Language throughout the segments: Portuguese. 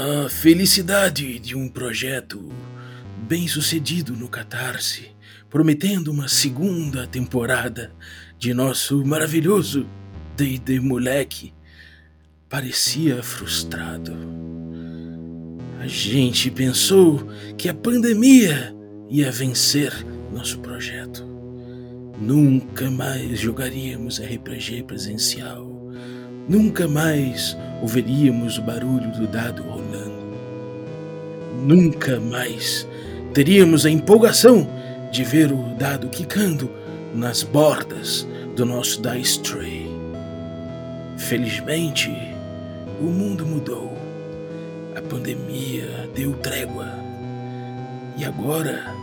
A felicidade de um projeto bem sucedido no Catarse, prometendo uma segunda temporada de nosso maravilhoso D&D Moleque, parecia frustrado. A gente pensou que a pandemia ia vencer nosso projeto. Nunca mais jogaríamos RPG presencial. Nunca mais ouviríamos o barulho do dado rolando. Nunca mais teríamos a empolgação de ver o dado quicando nas bordas do nosso Dice Tray. Felizmente, o mundo mudou. A pandemia deu trégua. E agora,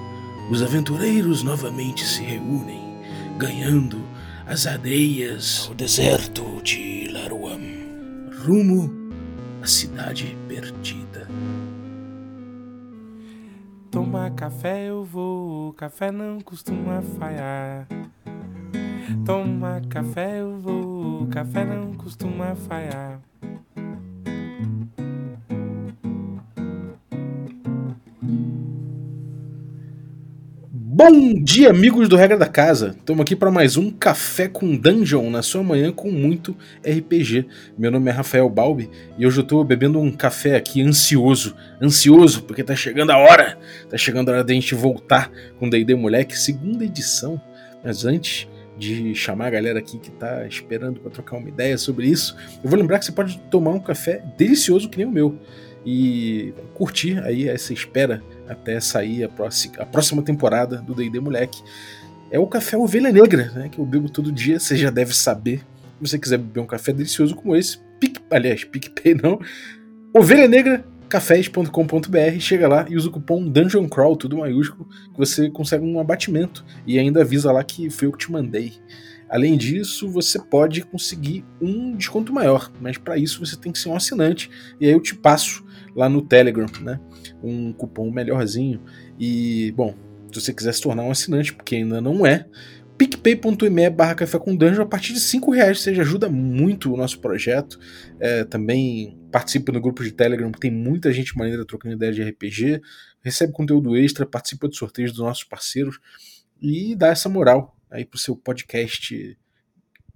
os aventureiros novamente se reúnem, ganhando as areias ao deserto de rumo à cidade perdida. Tomar café eu vou, café não costuma falhar. Tomar café eu vou, café não costuma falhar. Bom dia, amigos do Regra da Casa. Estamos aqui para mais um Café com Dungeon na sua manhã com muito RPG. Meu nome é Rafael Balbi e hoje eu estou bebendo um café aqui ansioso, ansioso porque tá chegando a hora, tá chegando a hora da gente voltar com D&D Moleque, segunda edição. Mas antes de chamar a galera aqui que tá esperando para trocar uma ideia sobre isso, eu vou lembrar que você pode tomar um café delicioso que nem o meu e curtir aí essa espera até sair a próxima, a próxima temporada do D&D Moleque. É o café Ovelha Negra, né, que eu bebo todo dia, você já deve saber. Se você quiser beber um café delicioso como esse, pique, aliás, PicPay não, Ovelha Negra cafés.com.br, chega lá e usa o cupom Dungeon Crawl, tudo maiúsculo, que você consegue um abatimento e ainda avisa lá que foi eu que te mandei. Além disso, você pode conseguir um desconto maior, mas para isso você tem que ser um assinante e aí eu te passo lá no Telegram, né? Um cupom melhorzinho. E, bom, se você quiser se tornar um assinante, porque ainda não é, picpay.me barra café com dungeon, a partir de 5 reais você ajuda muito o nosso projeto. É, também participa no grupo de Telegram, tem muita gente maneira trocando ideia de RPG, recebe conteúdo extra, participa de sorteios dos nossos parceiros e dá essa moral aí pro seu podcast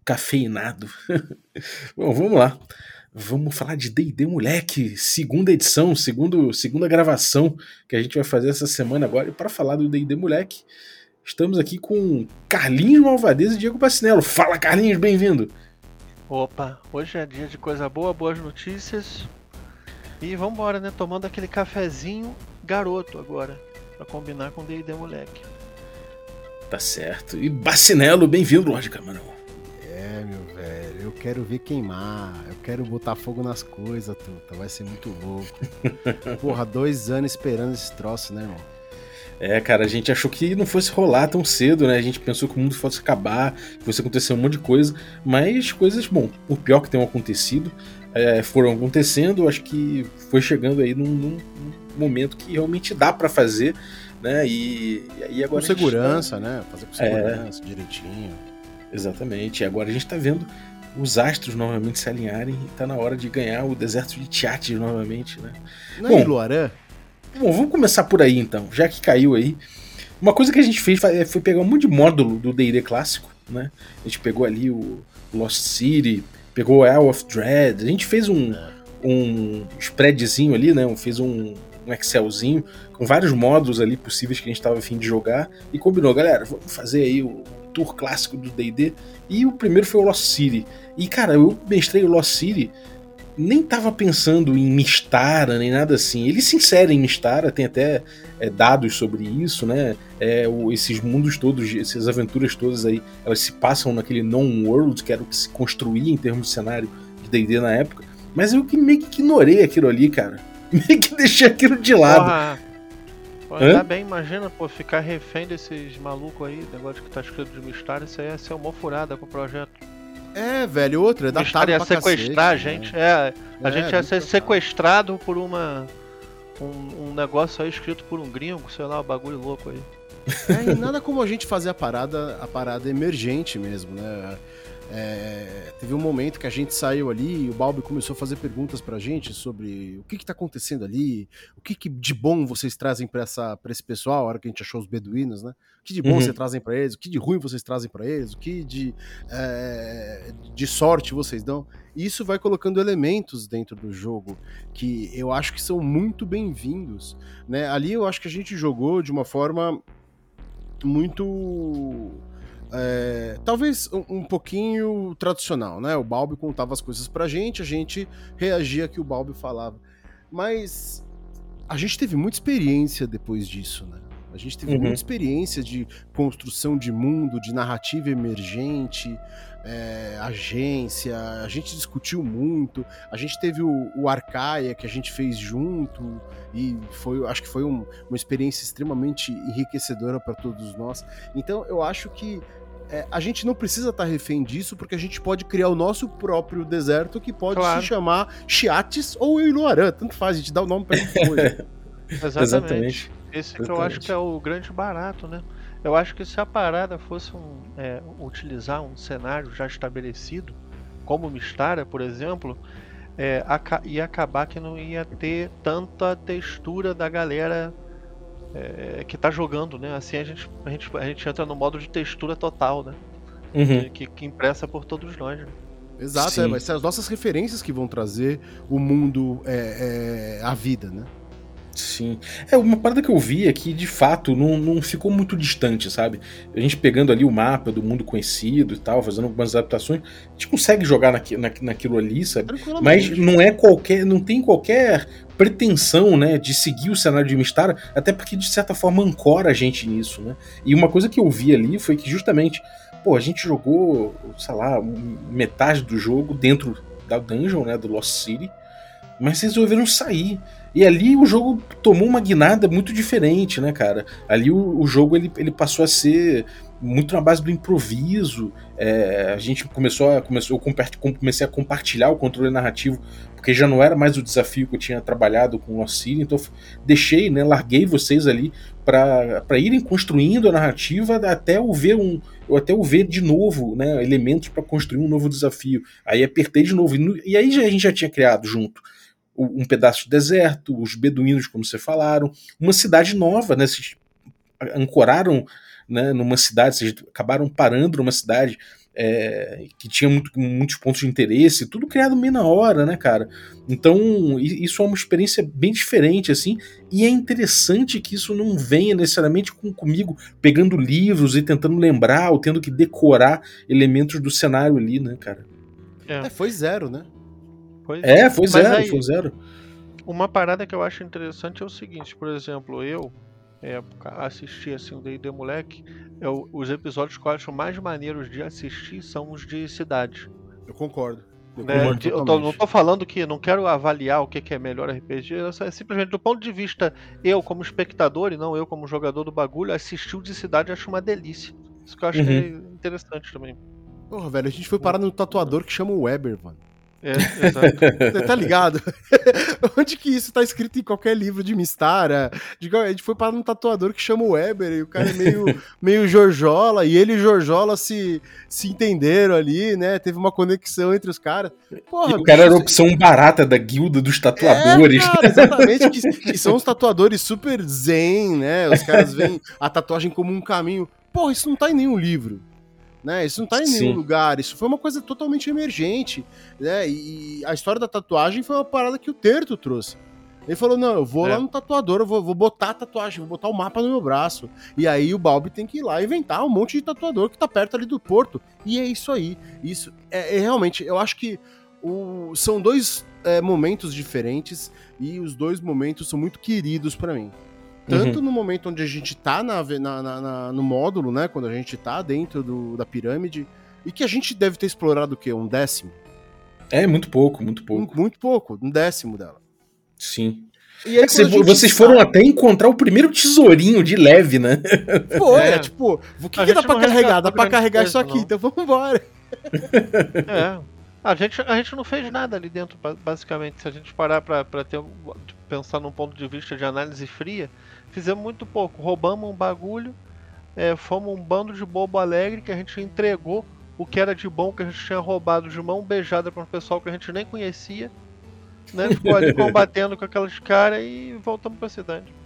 cafeinado. Bom, vamos lá. Vamos falar de D&D Moleque, segunda edição, segundo, segunda gravação que a gente vai fazer essa semana agora. E para falar do D&D Moleque, estamos aqui com Carlinhos Malvadeza e Diego Bacinello. Fala, Carlinhos, bem-vindo. Opa, hoje é dia de coisa boa, boas notícias. E vamos embora, né? Tomando aquele cafezinho garoto agora, para combinar com D&D Moleque. Tá certo. E Bacinello, bem-vindo, Lorde Camarão. É, meu velho, eu quero ver queimar, eu quero botar fogo nas coisas, Tuta, vai ser muito louco. Porra, dois anos esperando esse troço, né, irmão? É, cara, a gente achou que não fosse rolar tão cedo, né? A gente pensou que o mundo fosse acabar, que fosse acontecer um monte de coisa, mas coisas, bom, o pior que tenham acontecido, é, foram acontecendo, acho que foi chegando aí num, num momento que realmente dá para fazer, né? E, e aí agora. Com segurança, tá... né? Fazer com segurança, é... direitinho. Exatamente. E agora a gente está vendo os astros novamente se alinharem e tá na hora de ganhar o deserto de Tiates novamente, né? Não é Luarã? Bom, vamos começar por aí então, já que caiu aí. Uma coisa que a gente fez foi pegar um monte de módulo do D&D clássico, né? A gente pegou ali o Lost City, pegou o Isle of Dread, a gente fez um, um spreadzinho ali, né? Fez um, um Excelzinho com vários módulos ali possíveis que a gente estava afim de jogar e combinou, galera, vamos fazer aí o clássico do D&D, e o primeiro foi o Lost City. E cara, eu mestrei o Lost City, nem tava pensando em Mistara, nem nada assim. Ele se insere em Mistara, tem até é, dados sobre isso, né? É, o, esses mundos todos, essas aventuras todas aí, elas se passam naquele non-world, que era o que se construía em termos de cenário de D&D na época. Mas eu que meio que ignorei aquilo ali, cara. Meio que deixei aquilo de lado. Porra. Pô, ainda bem, imagina, pô, ficar refém desses malucos aí, negócio que tá escrito de mistério, isso aí ia ser uma furada pro projeto. É, velho, outro, é datado ia sequestrar cacete, a gente, né? é, a é, gente ia ser sequestrado por uma um, um, negócio aí escrito por um gringo, sei lá, um bagulho louco aí. É, e nada como a gente fazer a parada, a parada emergente mesmo, né? É, teve um momento que a gente saiu ali e o Balbi começou a fazer perguntas pra gente sobre o que que tá acontecendo ali, o que, que de bom vocês trazem pra, essa, pra esse pessoal, a hora que a gente achou os beduínos, né? O que de bom Uhum. vocês trazem pra eles, o que de ruim vocês trazem pra eles, o que de, é, de sorte vocês dão. E isso vai colocando elementos dentro do jogo que eu acho que são muito bem-vindos. Né? Ali eu acho que a gente jogou de uma forma muito. É, talvez um, um pouquinho tradicional, né? O Balbi contava as coisas pra gente, a gente reagia que o Balbi falava. Mas a gente teve muita experiência depois disso, né? A gente teve Uhum. muita experiência de construção de mundo, de narrativa emergente, é, agência, a gente discutiu muito, a gente teve o, o Arcaia que a gente fez junto, e foi, acho que foi um- uma experiência extremamente enriquecedora para todos nós. Então eu acho que é, a gente não precisa estar refém disso, porque a gente pode criar o nosso próprio deserto que pode Claro. se chamar Chiates ou Iluarã, tanto faz, a gente dá o nome pra gente hoje. Exatamente. Exatamente. Esse que eu acho que é o grande barato, né? Eu acho que se a parada fosse um, é, utilizar um cenário já estabelecido, como Mistara, por exemplo, é, aca- ia acabar que não ia ter tanta textura da galera é, que tá jogando, né? Assim a gente, a, gente, a gente entra no modo de textura total, né? Uhum. Que, que impressa por todos nós. Né? Exato, é, vai ser as nossas referências que vão trazer o mundo é, é, à vida, né? Sim. É, uma parada que eu vi é que, de fato, não, não ficou muito distante, sabe? A gente pegando ali o mapa do mundo conhecido e tal, fazendo algumas adaptações, a gente consegue jogar naqui, na, naquilo ali, sabe? Mas não é qualquer. não tem qualquer pretensão, né, de seguir o cenário de Mistara, até porque, de certa forma, ancora a gente nisso, né? E uma coisa que eu vi ali foi que, justamente, pô, a gente jogou, sei lá, metade do jogo dentro da dungeon, né, do Lost City, mas resolveram sair. E ali o jogo tomou uma guinada muito diferente, né, cara? Ali o, o jogo ele, ele passou a ser muito na base do improviso. é, a gente começou a, começou, eu comecei a compartilhar o controle narrativo, porque já não era mais o desafio que eu tinha trabalhado com o City, então deixei, né, larguei vocês ali para irem construindo a narrativa até eu ver um eu até eu ver de novo, né, elementos para construir um novo desafio. Aí apertei de novo e, e aí já, a gente já tinha criado junto o- um pedaço de deserto, os beduínos, como você falaram, uma cidade nova, né? Vocês ancoraram né, numa cidade, vocês acabaram parando numa cidade é, que tinha muito- muitos pontos de interesse, tudo criado meio na hora, né, cara? Então, isso é uma experiência bem diferente, assim, e é interessante que isso não venha necessariamente com, comigo pegando livros e tentando lembrar ou tendo que decorar elementos do cenário ali, né, cara? É, foi zero, né? Pois É, foi Mas zero, aí- foi zero. Uma parada que eu acho interessante é o seguinte, por exemplo, eu é, assisti assim o D&D moleque, eu, os episódios que eu acho mais maneiros de assistir são os de cidade. Eu concordo. Eu né? concordo De- eu tô- não tô falando que não quero avaliar o que, que é melhor RPG, é só- é simplesmente do ponto de vista eu como espectador e não eu como jogador do bagulho, assistir o de cidade acho uma delícia. Isso que eu acho que é interessante também. Porra, velho, a gente foi parar no tatuador que chama o Weber, mano. É, exato. Tá ligado? Onde que isso tá escrito em qualquer livro de Mistara? De A gente foi parar num tatuador que chama o Weber e o cara é meio, meio Jorjola, e ele e Jorjola se, se entenderam ali, né? Teve uma conexão entre os caras. Porra, o cara era a opção barata da guilda dos tatuadores. É, cara, exatamente, que, que são os tatuadores super zen, né? Os caras veem a tatuagem como um caminho. Porra, isso não tá em nenhum livro. Né? Isso não tá em nenhum Sim. lugar. Isso foi uma coisa totalmente emergente. Né? E a história da tatuagem foi uma parada que o Terto trouxe. Ele falou: não, eu vou É. lá no tatuador, eu vou, vou botar a tatuagem, vou botar o mapa no meu braço. E aí o Balbi tem que ir lá inventar um monte de tatuador que tá perto ali do porto. E é isso aí. Isso é, é realmente, eu acho que o- são dois é, momentos diferentes e os dois momentos são muito queridos pra mim. Tanto no momento onde a gente tá na, na- na- na- no módulo, né? Quando a gente tá dentro do- da pirâmide, e que a gente deve ter explorado o quê? Um décimo? É, muito pouco, muito pouco. Um- muito pouco, um décimo dela. Sim. E aí, É cê- vocês sai- foram até encontrar o primeiro tesourinho de leve, né? Pô, é, É. tipo, o que, A que dá pra carregar? Dá pra carregar isso aqui, não. então vamos embora. É. A gente, a gente não fez nada ali dentro, ba- basicamente. Se a gente parar pra, pra ter, um- pensar num ponto de vista de análise fria, fizemos muito pouco. Roubamos um bagulho, é, fomos um bando de bobo alegre que a gente entregou o que era de bom que a gente tinha roubado de mão beijada para um pessoal que a gente nem conhecia. Né? Ficou ali combatendo com aqueles caras e voltamos pra cidade.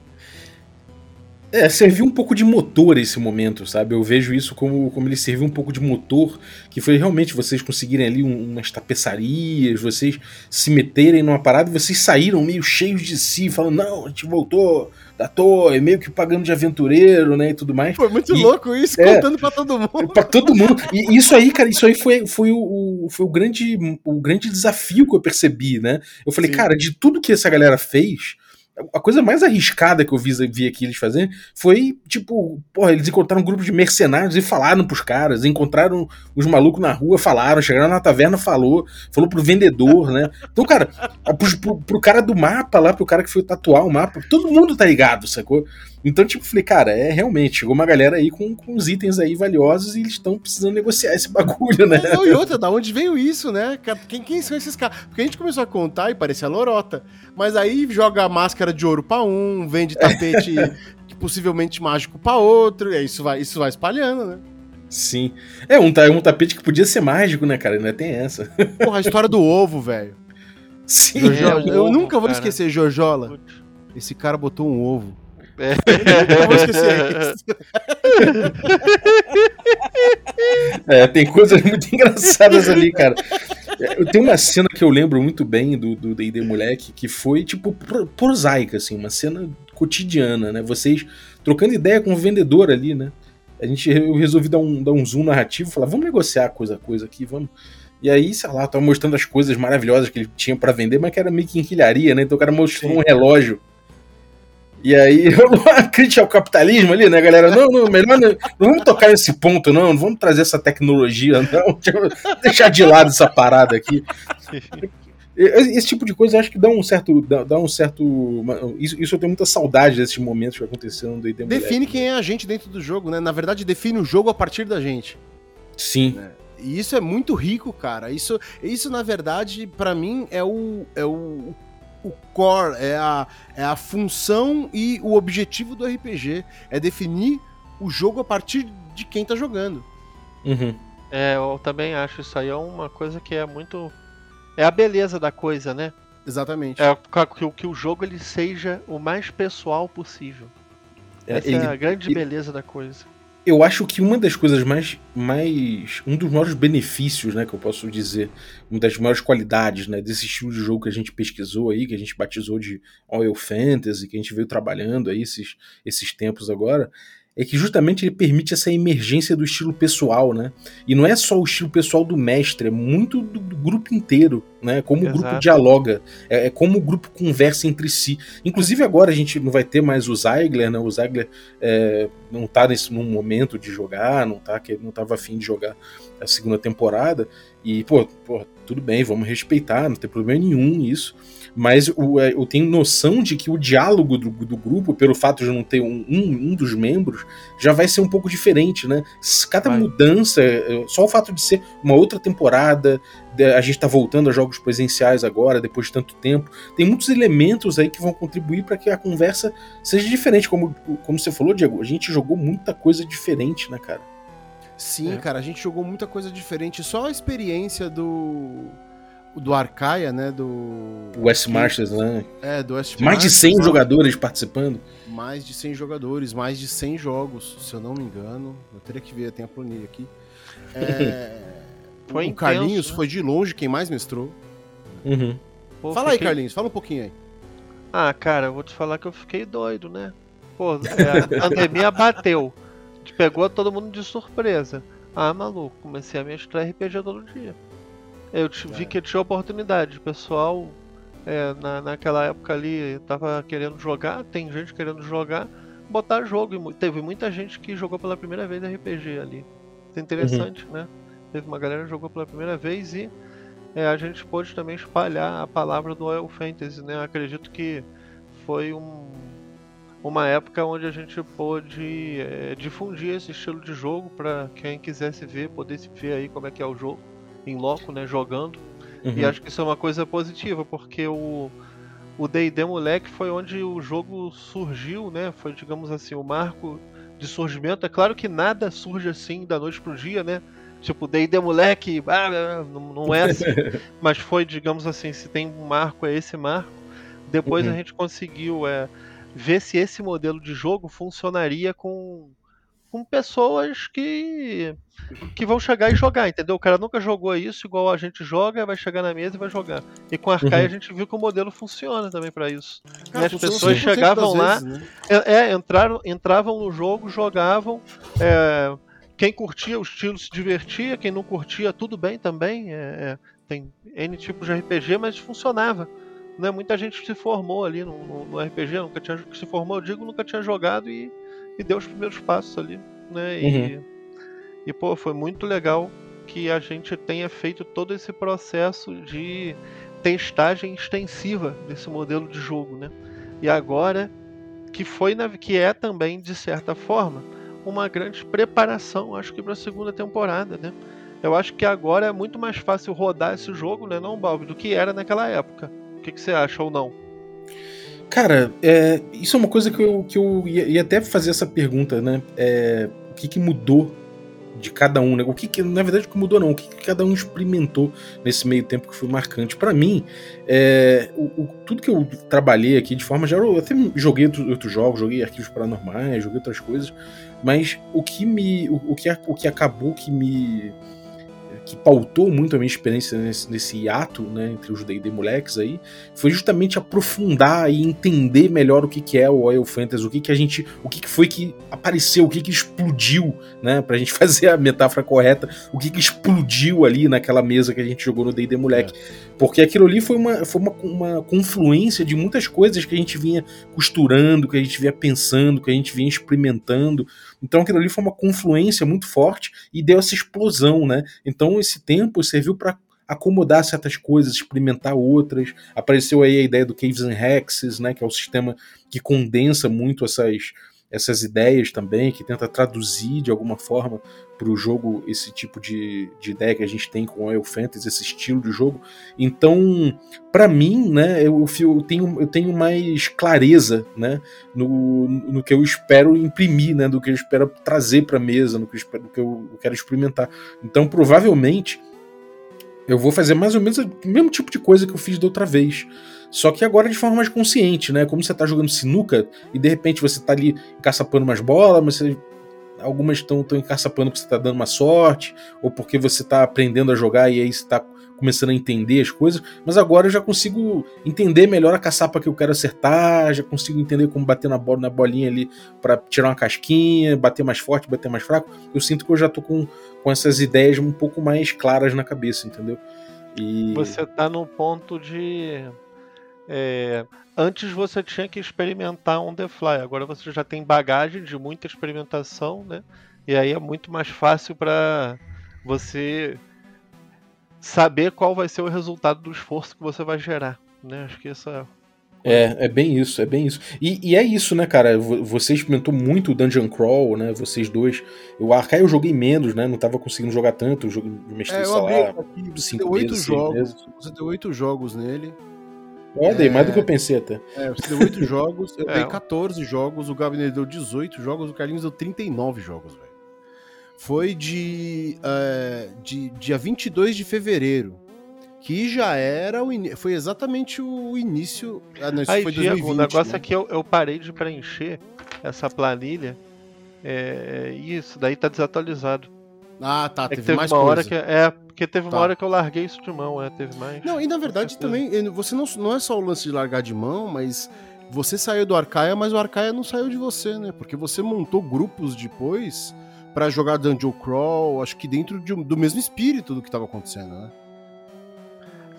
É, serviu um pouco de motor esse momento, sabe? Eu vejo isso como, como ele serviu um pouco de motor, que foi realmente vocês conseguirem ali um, umas tapeçarias, vocês se meterem numa parada e vocês saíram meio cheios de si, falando, não, a gente voltou da torre, meio que pagando de aventureiro, né, e tudo mais. Foi muito E- louco isso, é. contando pra todo mundo. Pra todo mundo. E isso aí, cara, isso aí foi, foi, o, o- foi o, grande, o grande desafio que eu percebi, né? Eu falei, Sim. cara, de tudo que essa galera fez, a coisa mais arriscada que eu vi, vi aqui eles fazerem foi, tipo, porra, eles encontraram um grupo de mercenários e falaram pros caras, encontraram os malucos na rua, falaram, chegaram na taverna, falou, falou pro vendedor, né? Então, cara, pro, pro, pro cara do mapa lá, pro cara que foi tatuar o mapa, todo mundo tá ligado, sacou? Então, tipo, falei, cara, é realmente, chegou uma galera aí com, com uns itens aí valiosos e eles estão precisando negociar esse bagulho, né? Não, e outra, da onde veio isso, né? Quem, quem são esses caras? Porque a gente começou a contar e parecia lorota. Mas aí joga máscara de ouro pra um, vende tapete que possivelmente mágico pra outro, e aí isso vai, isso vai espalhando, né? Sim. É um, um tapete que podia ser mágico, né, cara? Ainda tem essa. Porra, a história do ovo, velho. Sim. Jojola, É, o eu ovo, nunca vou cara. esquecer, Jojola. Esse cara botou um ovo. É. Eu nunca vou esquecer isso. É, tem coisas muito engraçadas ali, cara. É, Eu tenho uma cena que eu lembro muito bem do do D&D Moleque, que foi, tipo, pro- prosaica, assim, uma cena cotidiana, né? Vocês trocando ideia com o vendedor ali, né? A gente, eu resolvi dar um, dar um zoom narrativo, falar, vamos negociar coisa a coisa aqui, vamos. E aí, sei lá, tava mostrando as coisas maravilhosas que ele tinha pra vender, mas que era meio que enquilharia, né? Então o cara mostrou Sim. um relógio. E aí, uma crítica ao capitalismo ali, né, galera? Não, não, melhor não, não vamos tocar nesse ponto, não. Não vamos trazer essa tecnologia, não. Deixar de lado essa parada aqui. Esse tipo de coisa eu acho que dá um certo. Dá, dá um certo. isso, isso eu tenho muita saudade desses momentos que aconteceram do Define quem é a gente dentro do jogo, né? Na verdade, define o jogo a partir da gente. Sim. E isso é muito rico, cara. Isso, isso na verdade, pra mim, é o, é o, o core, é a, é a função e o objetivo do RPG. É definir o jogo a partir de quem tá jogando. Uhum. É, eu também acho isso aí é uma coisa que é muito. É a beleza da coisa, né? Exatamente. É que, o- que o jogo ele seja o mais pessoal possível. É, Essa ele- é a grande ele- beleza da coisa. Eu acho que uma das coisas mais, mais. Um dos maiores benefícios, né, que eu posso dizer, uma das maiores qualidades, né, desse estilo de jogo que a gente pesquisou aí, que a gente batizou de Oil Fantasy, que a gente veio trabalhando aí esses, esses tempos agora, é que justamente ele permite essa emergência do estilo pessoal, né? E não é só o estilo pessoal do mestre, é muito do, do grupo inteiro, né? Como o grupo dialoga, é, é como o grupo conversa entre si. Inclusive agora a gente não vai ter mais o Zeigler, né? O Zeigler é, não tá nesse num momento de jogar, não tá que não tava afim de jogar a segunda temporada e pô, pô, tudo bem, vamos respeitar, não tem problema nenhum isso. Mas o, é, eu tenho noção de que o diálogo do, do grupo, pelo fato de não ter um, um, um dos membros, já vai ser um pouco diferente, né? Cada Vai. mudança, é, só o fato de ser uma outra temporada, a gente tá voltando a jogos presenciais agora, depois de tanto tempo, tem muitos elementos aí que vão contribuir para que a conversa seja diferente. Como, como você falou, Diego, a gente jogou muita coisa diferente, né, cara? Sim, É. cara, a gente jogou muita coisa diferente. Só a experiência do. Do Arcaia, né? Do. O West Masters, né? É, do West Mais de Masters, 100 lá. jogadores participando. Mais de 100 jogadores, mais de 100 jogos, se eu não me engano. Eu teria que ver, tem a planilha aqui. É, Foi o intenso, Carlinhos né? foi de longe quem mais mestrou. Uhum. Pô, fala aí, fiquei- Carlinhos, fala um pouquinho aí. Ah, cara, eu vou te falar que eu fiquei doido, né? Pô, é, a pandemia bateu. Pegou todo mundo de surpresa. Ah, maluco, comecei a mestrar RPG todo dia. Eu te- vi É. que tinha oportunidade. O pessoal, é, na, naquela época ali, tava querendo jogar, tem gente querendo jogar, botar jogo. E teve muita gente que jogou pela primeira vez RPG ali. Isso é interessante, né? Teve uma galera que jogou pela primeira vez e é, a gente pôde também espalhar a palavra do Oil Fantasy, né? Eu acredito que foi um, uma época onde a gente pôde é, difundir esse estilo de jogo para quem quisesse ver, poder se ver aí como é que é o jogo em loco, né? Jogando. Uhum. E acho que isso é uma coisa positiva, porque o o D&D Moleque foi onde o jogo surgiu, né? Foi, digamos assim, o marco de surgimento. É claro que nada surge assim da noite pro dia, né? Tipo, D&D moleque, ah, não, não é assim, mas foi, digamos assim, se tem um marco, é esse marco. Depois Uhum. a gente conseguiu é, ver se esse modelo de jogo funcionaria com, com pessoas que, que vão chegar e jogar, entendeu? O cara nunca jogou isso igual a gente joga, vai chegar na mesa e vai jogar. E com a Arcaia Uhum. a gente viu que o modelo funciona também pra isso. Cara, as funciona pessoas 100% chegavam lá, vezes, né? É, é, entraram, entravam no jogo, jogavam. é, quem curtia o estilo se divertia, quem não curtia, tudo bem também. é, é, tem N tipos de RPG, mas funcionava. Né? Muita gente se formou ali no, no- no RPG, nunca tinha se formou, eu digo, nunca tinha jogado e, e deu os primeiros passos ali. Né? E, e pô, foi muito legal que a gente tenha feito todo esse processo de testagem extensiva desse modelo de jogo, né? E agora que foi na- que é também de certa forma uma grande preparação, acho que para a segunda temporada, né? Eu acho que agora é muito mais fácil rodar esse jogo, né, não, Balbi, do que era naquela época. O que, que você acha ou não? Cara, é, isso é uma coisa que eu, que eu ia, ia até fazer essa pergunta, né? É, o que, que mudou de cada um, né? O que, que na verdade o que mudou não, o que, que cada um experimentou nesse meio tempo que foi marcante Pra mim. É, o, o- tudo que eu trabalhei aqui de forma geral, eu até joguei outro- outros jogos, joguei arquivos paranormais, joguei outras coisas, mas o que me, o, o que, o que acabou que me que pautou muito a minha experiência nesse, nesse ato, né, entre os D&D moleques aí, foi justamente aprofundar e entender melhor o que, que é o Oil Fantasy, o que, que a gente, o que, que foi que apareceu, o que, que explodiu, né, pra gente fazer a metáfora correta, o que, que explodiu ali naquela mesa que a gente jogou no D&D moleque. Porque aquilo ali foi, uma, foi uma, uma confluência de muitas coisas que a gente vinha costurando, que a gente vinha pensando, que a gente vinha experimentando. Então aquilo ali foi uma confluência muito forte e deu essa explosão, né? Então esse tempo serviu para acomodar certas coisas, experimentar outras. Apareceu aí a ideia do Caves and Hexes, né, que é o sistema que condensa muito essas essas ideias também, que tenta traduzir de alguma forma para o jogo esse tipo de, de ideia que a gente tem com Oil Fantasy, esse estilo de jogo. Então, para mim, né, eu, eu, tenho, eu tenho mais clareza né, no, no que eu espero imprimir, né, do que eu espero trazer para a mesa, no que, eu espero, no que eu quero experimentar. Então, provavelmente, eu vou fazer mais ou menos o mesmo tipo de coisa que eu fiz da outra vez. Só que agora de forma mais consciente, né? Como você tá jogando sinuca e de repente você tá ali encaçapando umas bolas, mas você, algumas estão encaçapando porque você tá dando uma sorte, ou porque você tá aprendendo a jogar e aí você tá começando a entender as coisas, mas agora eu já consigo entender melhor a caçapa que eu quero acertar, já consigo entender como bater na bola na bolinha ali para tirar uma casquinha, bater mais forte, bater mais fraco. Eu sinto que eu já tô com, com essas ideias um pouco mais claras na cabeça, entendeu? E Você tá no ponto de. É, antes você tinha que experimentar on the fly, agora você já tem bagagem de muita experimentação, né? E aí é muito mais fácil para você saber qual vai ser o resultado do esforço que você vai gerar, né? Acho que essa É, é bem isso, é bem isso. E, e é isso, né, cara? Vo- Você experimentou muito o Dungeon Crawl, né? Vocês dois. O Arcai eu joguei menos, né? Não tava conseguindo jogar tanto. Eu joguei mestrei, É, eu sei lá. aqui, cinco oito jogos. meses. Você deu oito jogos nele. Ó, dei mais do É. que eu pensei até. É, você deu oito jogos, eu É. dei 14 jogos, o Gabinete deu 18 jogos, o Carlinhos deu 39 jogos, velho. Foi de, é, de dia 22 de fevereiro, que já era o ini- foi exatamente o início, ah, não, isso Aí, foi Diego, 2020, o negócio né? é que eu, eu parei de preencher essa planilha é, e isso daí tá desatualizado. Ah, tá, É que teve, teve mais uma coisa. hora que. É, porque teve uma Tá. hora que eu larguei isso de mão, é, teve mais. Não, e na verdade Com também, você não, não é só o lance de largar de mão, mas você saiu do Arcaia, mas o Arcaia não saiu de você, né? Porque você montou grupos depois pra jogar Dungeon Crawl, acho que dentro de do mesmo espírito do que tava acontecendo, né?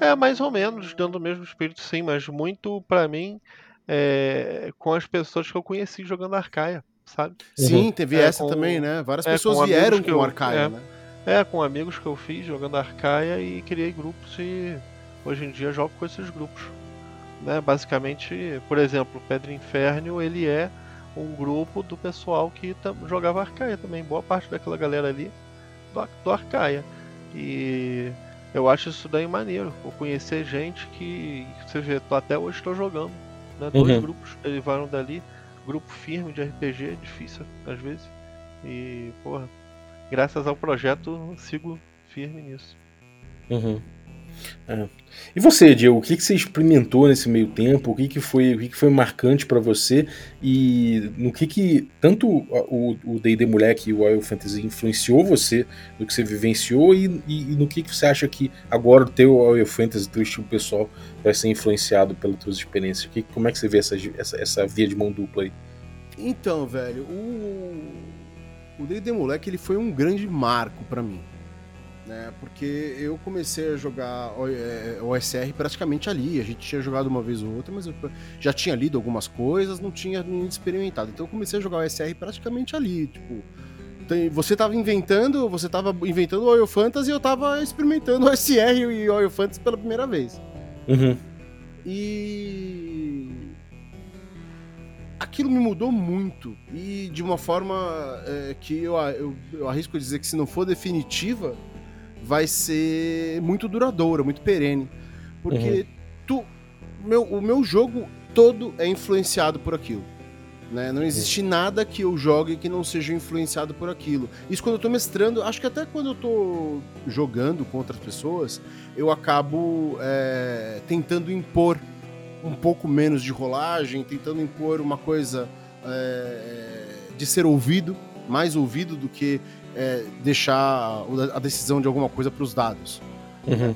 É, mais ou menos, dando o mesmo espírito, sim, mas muito pra mim é, com as pessoas que eu conheci jogando Arcaia, sabe? Sim, teve É, essa com- também, né? Várias é, pessoas com vieram com o eu- Arcaia, é. né? É, com amigos que eu fiz jogando Arcaia e criei grupos e hoje em dia jogo com esses grupos. Né? Basicamente, por exemplo, Pedro Inferno, ele é um grupo do pessoal que jogava Arcaia também. Boa parte daquela galera ali do, do Arcaia. E eu acho isso daí maneiro. Vou conhecer gente que, você vê, até hoje estou jogando. Né? Dois Uhum. grupos derivaram dali. Grupo firme de RPG, é difícil às vezes. E, porra, graças ao projeto sigo firme nisso. Uhum. É. E você, Diego, o que, que você experimentou nesse meio tempo? O que, que foi o que, que foi marcante para você? E no que que tanto o D&D Moleque e o Wild Fantasy influenciou você no que você vivenciou e, e, e no que, que você acha que agora o teu Wild Fantasy, teu estilo pessoal vai ser influenciado pelas tuas experiências? Que, como é que você vê essa, essa, essa via de mão dupla aí? Então, velho, o o D&D Moleque ele foi um grande marco para mim né? Porque eu comecei a jogar OSR é, praticamente ali. A gente tinha jogado uma vez ou outra, mas eu já tinha lido algumas coisas, não tinha nem experimentado. Então eu comecei a jogar OSR praticamente ali, tipo. Você tava inventando, você tava inventando o Oil Fantasy e eu tava experimentando o OSR e o Oil Fantasy pela primeira vez. Uhum. E aquilo me mudou muito e de uma forma é, que eu, eu, eu arrisco dizer que se não for definitiva, vai ser muito duradoura, muito perene. Porque uhum. tu, meu, o meu jogo todo é influenciado por aquilo. Né? Não existe uhum. nada que eu jogue que não seja influenciado por aquilo. Isso quando eu tô mestrando, acho que até quando eu tô jogando com outras pessoas, eu acabo é, tentando impor um pouco menos de rolagem, tentando impor uma coisa é, de ser ouvido, mais ouvido do que é, deixar a decisão de alguma coisa para os dados. Uhum.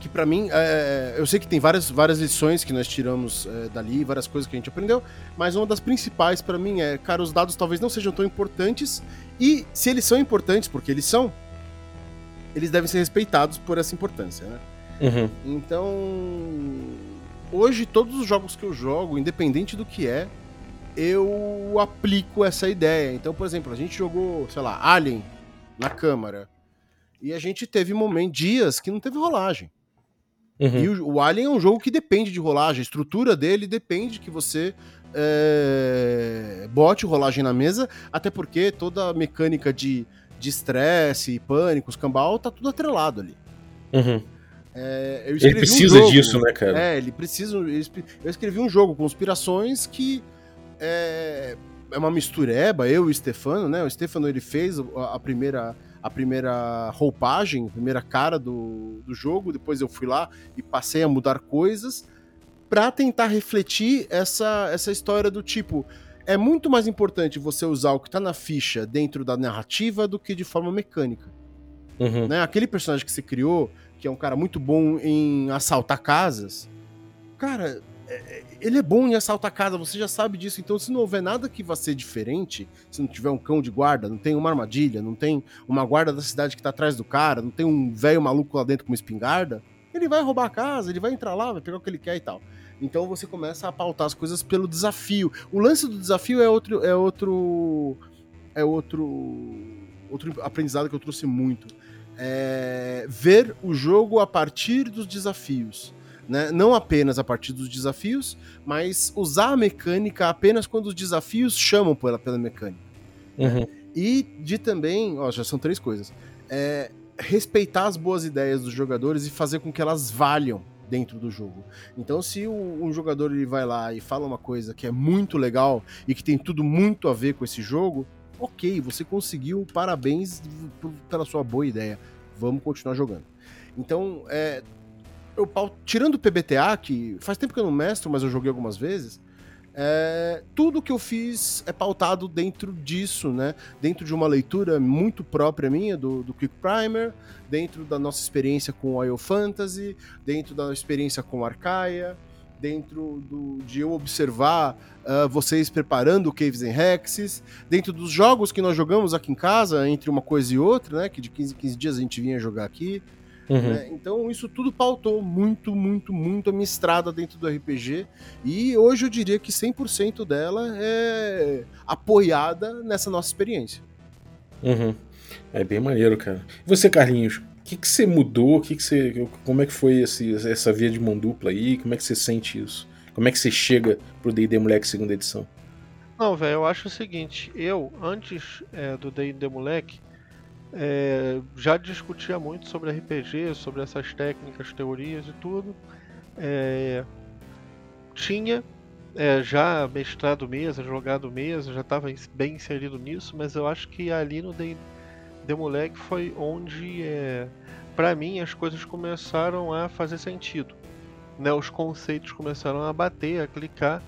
Que para mim, é, eu sei que tem várias, várias lições que nós tiramos é, dali, várias coisas que a gente aprendeu, mas uma das principais para mim é, cara, os dados talvez não sejam tão importantes e se eles são importantes, porque eles são, eles devem ser respeitados por essa importância, né? Uhum. Então, hoje todos os jogos que eu jogo, independente do que é, eu aplico essa ideia. Então, por exemplo, a gente jogou, sei lá, Alien na câmara. E a gente teve momentos, dias que não teve rolagem. Uhum. E o, o, Alien é um jogo que depende de rolagem. A estrutura dele depende que você é, bote rolagem na mesa, até porque toda a mecânica de estresse, pânico, escambau, tá tudo atrelado ali. Uhum. É, ele precisa um jogo, disso, né, cara? É, ele precisa. Eu escrevi um jogo, Conspirações, que é, é uma mistureba, eu e o Stefano, né? O Stefano ele fez a, a primeira a primeira roupagem, a primeira cara do, do jogo, depois eu fui lá e passei a mudar coisas para tentar refletir essa, essa história do tipo, é muito mais importante você usar o que tá na ficha dentro da narrativa do que de forma mecânica. Uhum. Né? Aquele personagem que você criou, que é um cara muito bom em assaltar casas, cara, é, ele é bom em assaltar casa, você já sabe disso. Então, se não houver nada que vá ser diferente, se não tiver um cão de guarda, não tem uma armadilha, não tem uma guarda da cidade que tá atrás do cara, não tem um velho maluco lá dentro com uma espingarda, ele vai roubar a casa, ele vai entrar lá, vai pegar o que ele quer e tal. Então você começa a pautar as coisas pelo desafio. O lance do desafio é outro é outro é outro outro aprendizado que eu trouxe muito. É ver o jogo a partir dos desafios né? Não apenas a partir dos desafios, mas usar a mecânica apenas quando os desafios chamam pela, pela mecânica. Uhum. E de também, ó, já são três coisas. É, respeitar as boas ideias dos jogadores e fazer com que elas valham dentro do jogo. Então, se um jogador ele vai lá e fala uma coisa que é muito legal e que tem tudo muito a ver com esse jogo, ok, você conseguiu, parabéns pela sua boa ideia. Vamos continuar jogando. Então, é, eu, tirando o PBTA, que faz tempo que eu não mestro, mas eu joguei algumas vezes, é, tudo que eu fiz é pautado dentro disso, né? Dentro de uma leitura muito própria minha do, do Quick Primer, dentro da nossa experiência com Oil Fantasy, dentro da experiência com Arcaia, dentro do, de eu observar uh, vocês preparando Caves and Hexes, dentro dos jogos que nós jogamos aqui em casa, entre uma coisa e outra, né? Que de 15 em 15 dias a gente vinha jogar aqui. Uhum. Né? Então isso tudo pautou muito, muito, muito a minha estrada dentro do RPG. E hoje eu diria que 100% dela é apoiada nessa nossa experiência. Uhum. É bem maneiro, cara. E você, Carlinhos, o que, que você mudou? Que que você, como é que foi esse, essa via de mão dupla aí? Como é que você sente isso? Como é que você chega pro D&D Moleque segunda edição? Não, velho, eu acho o seguinte. Eu, antes é, do D&D Moleque, é, já discutia muito sobre RPG, sobre essas técnicas, teorias e tudo. É, tinha é, já mestrado mesa, jogado mesa, já estava bem inserido nisso, mas eu acho que ali no The Moleque foi onde, é, para mim, as coisas começaram a fazer sentido. Né? Os conceitos começaram a bater, a clicar.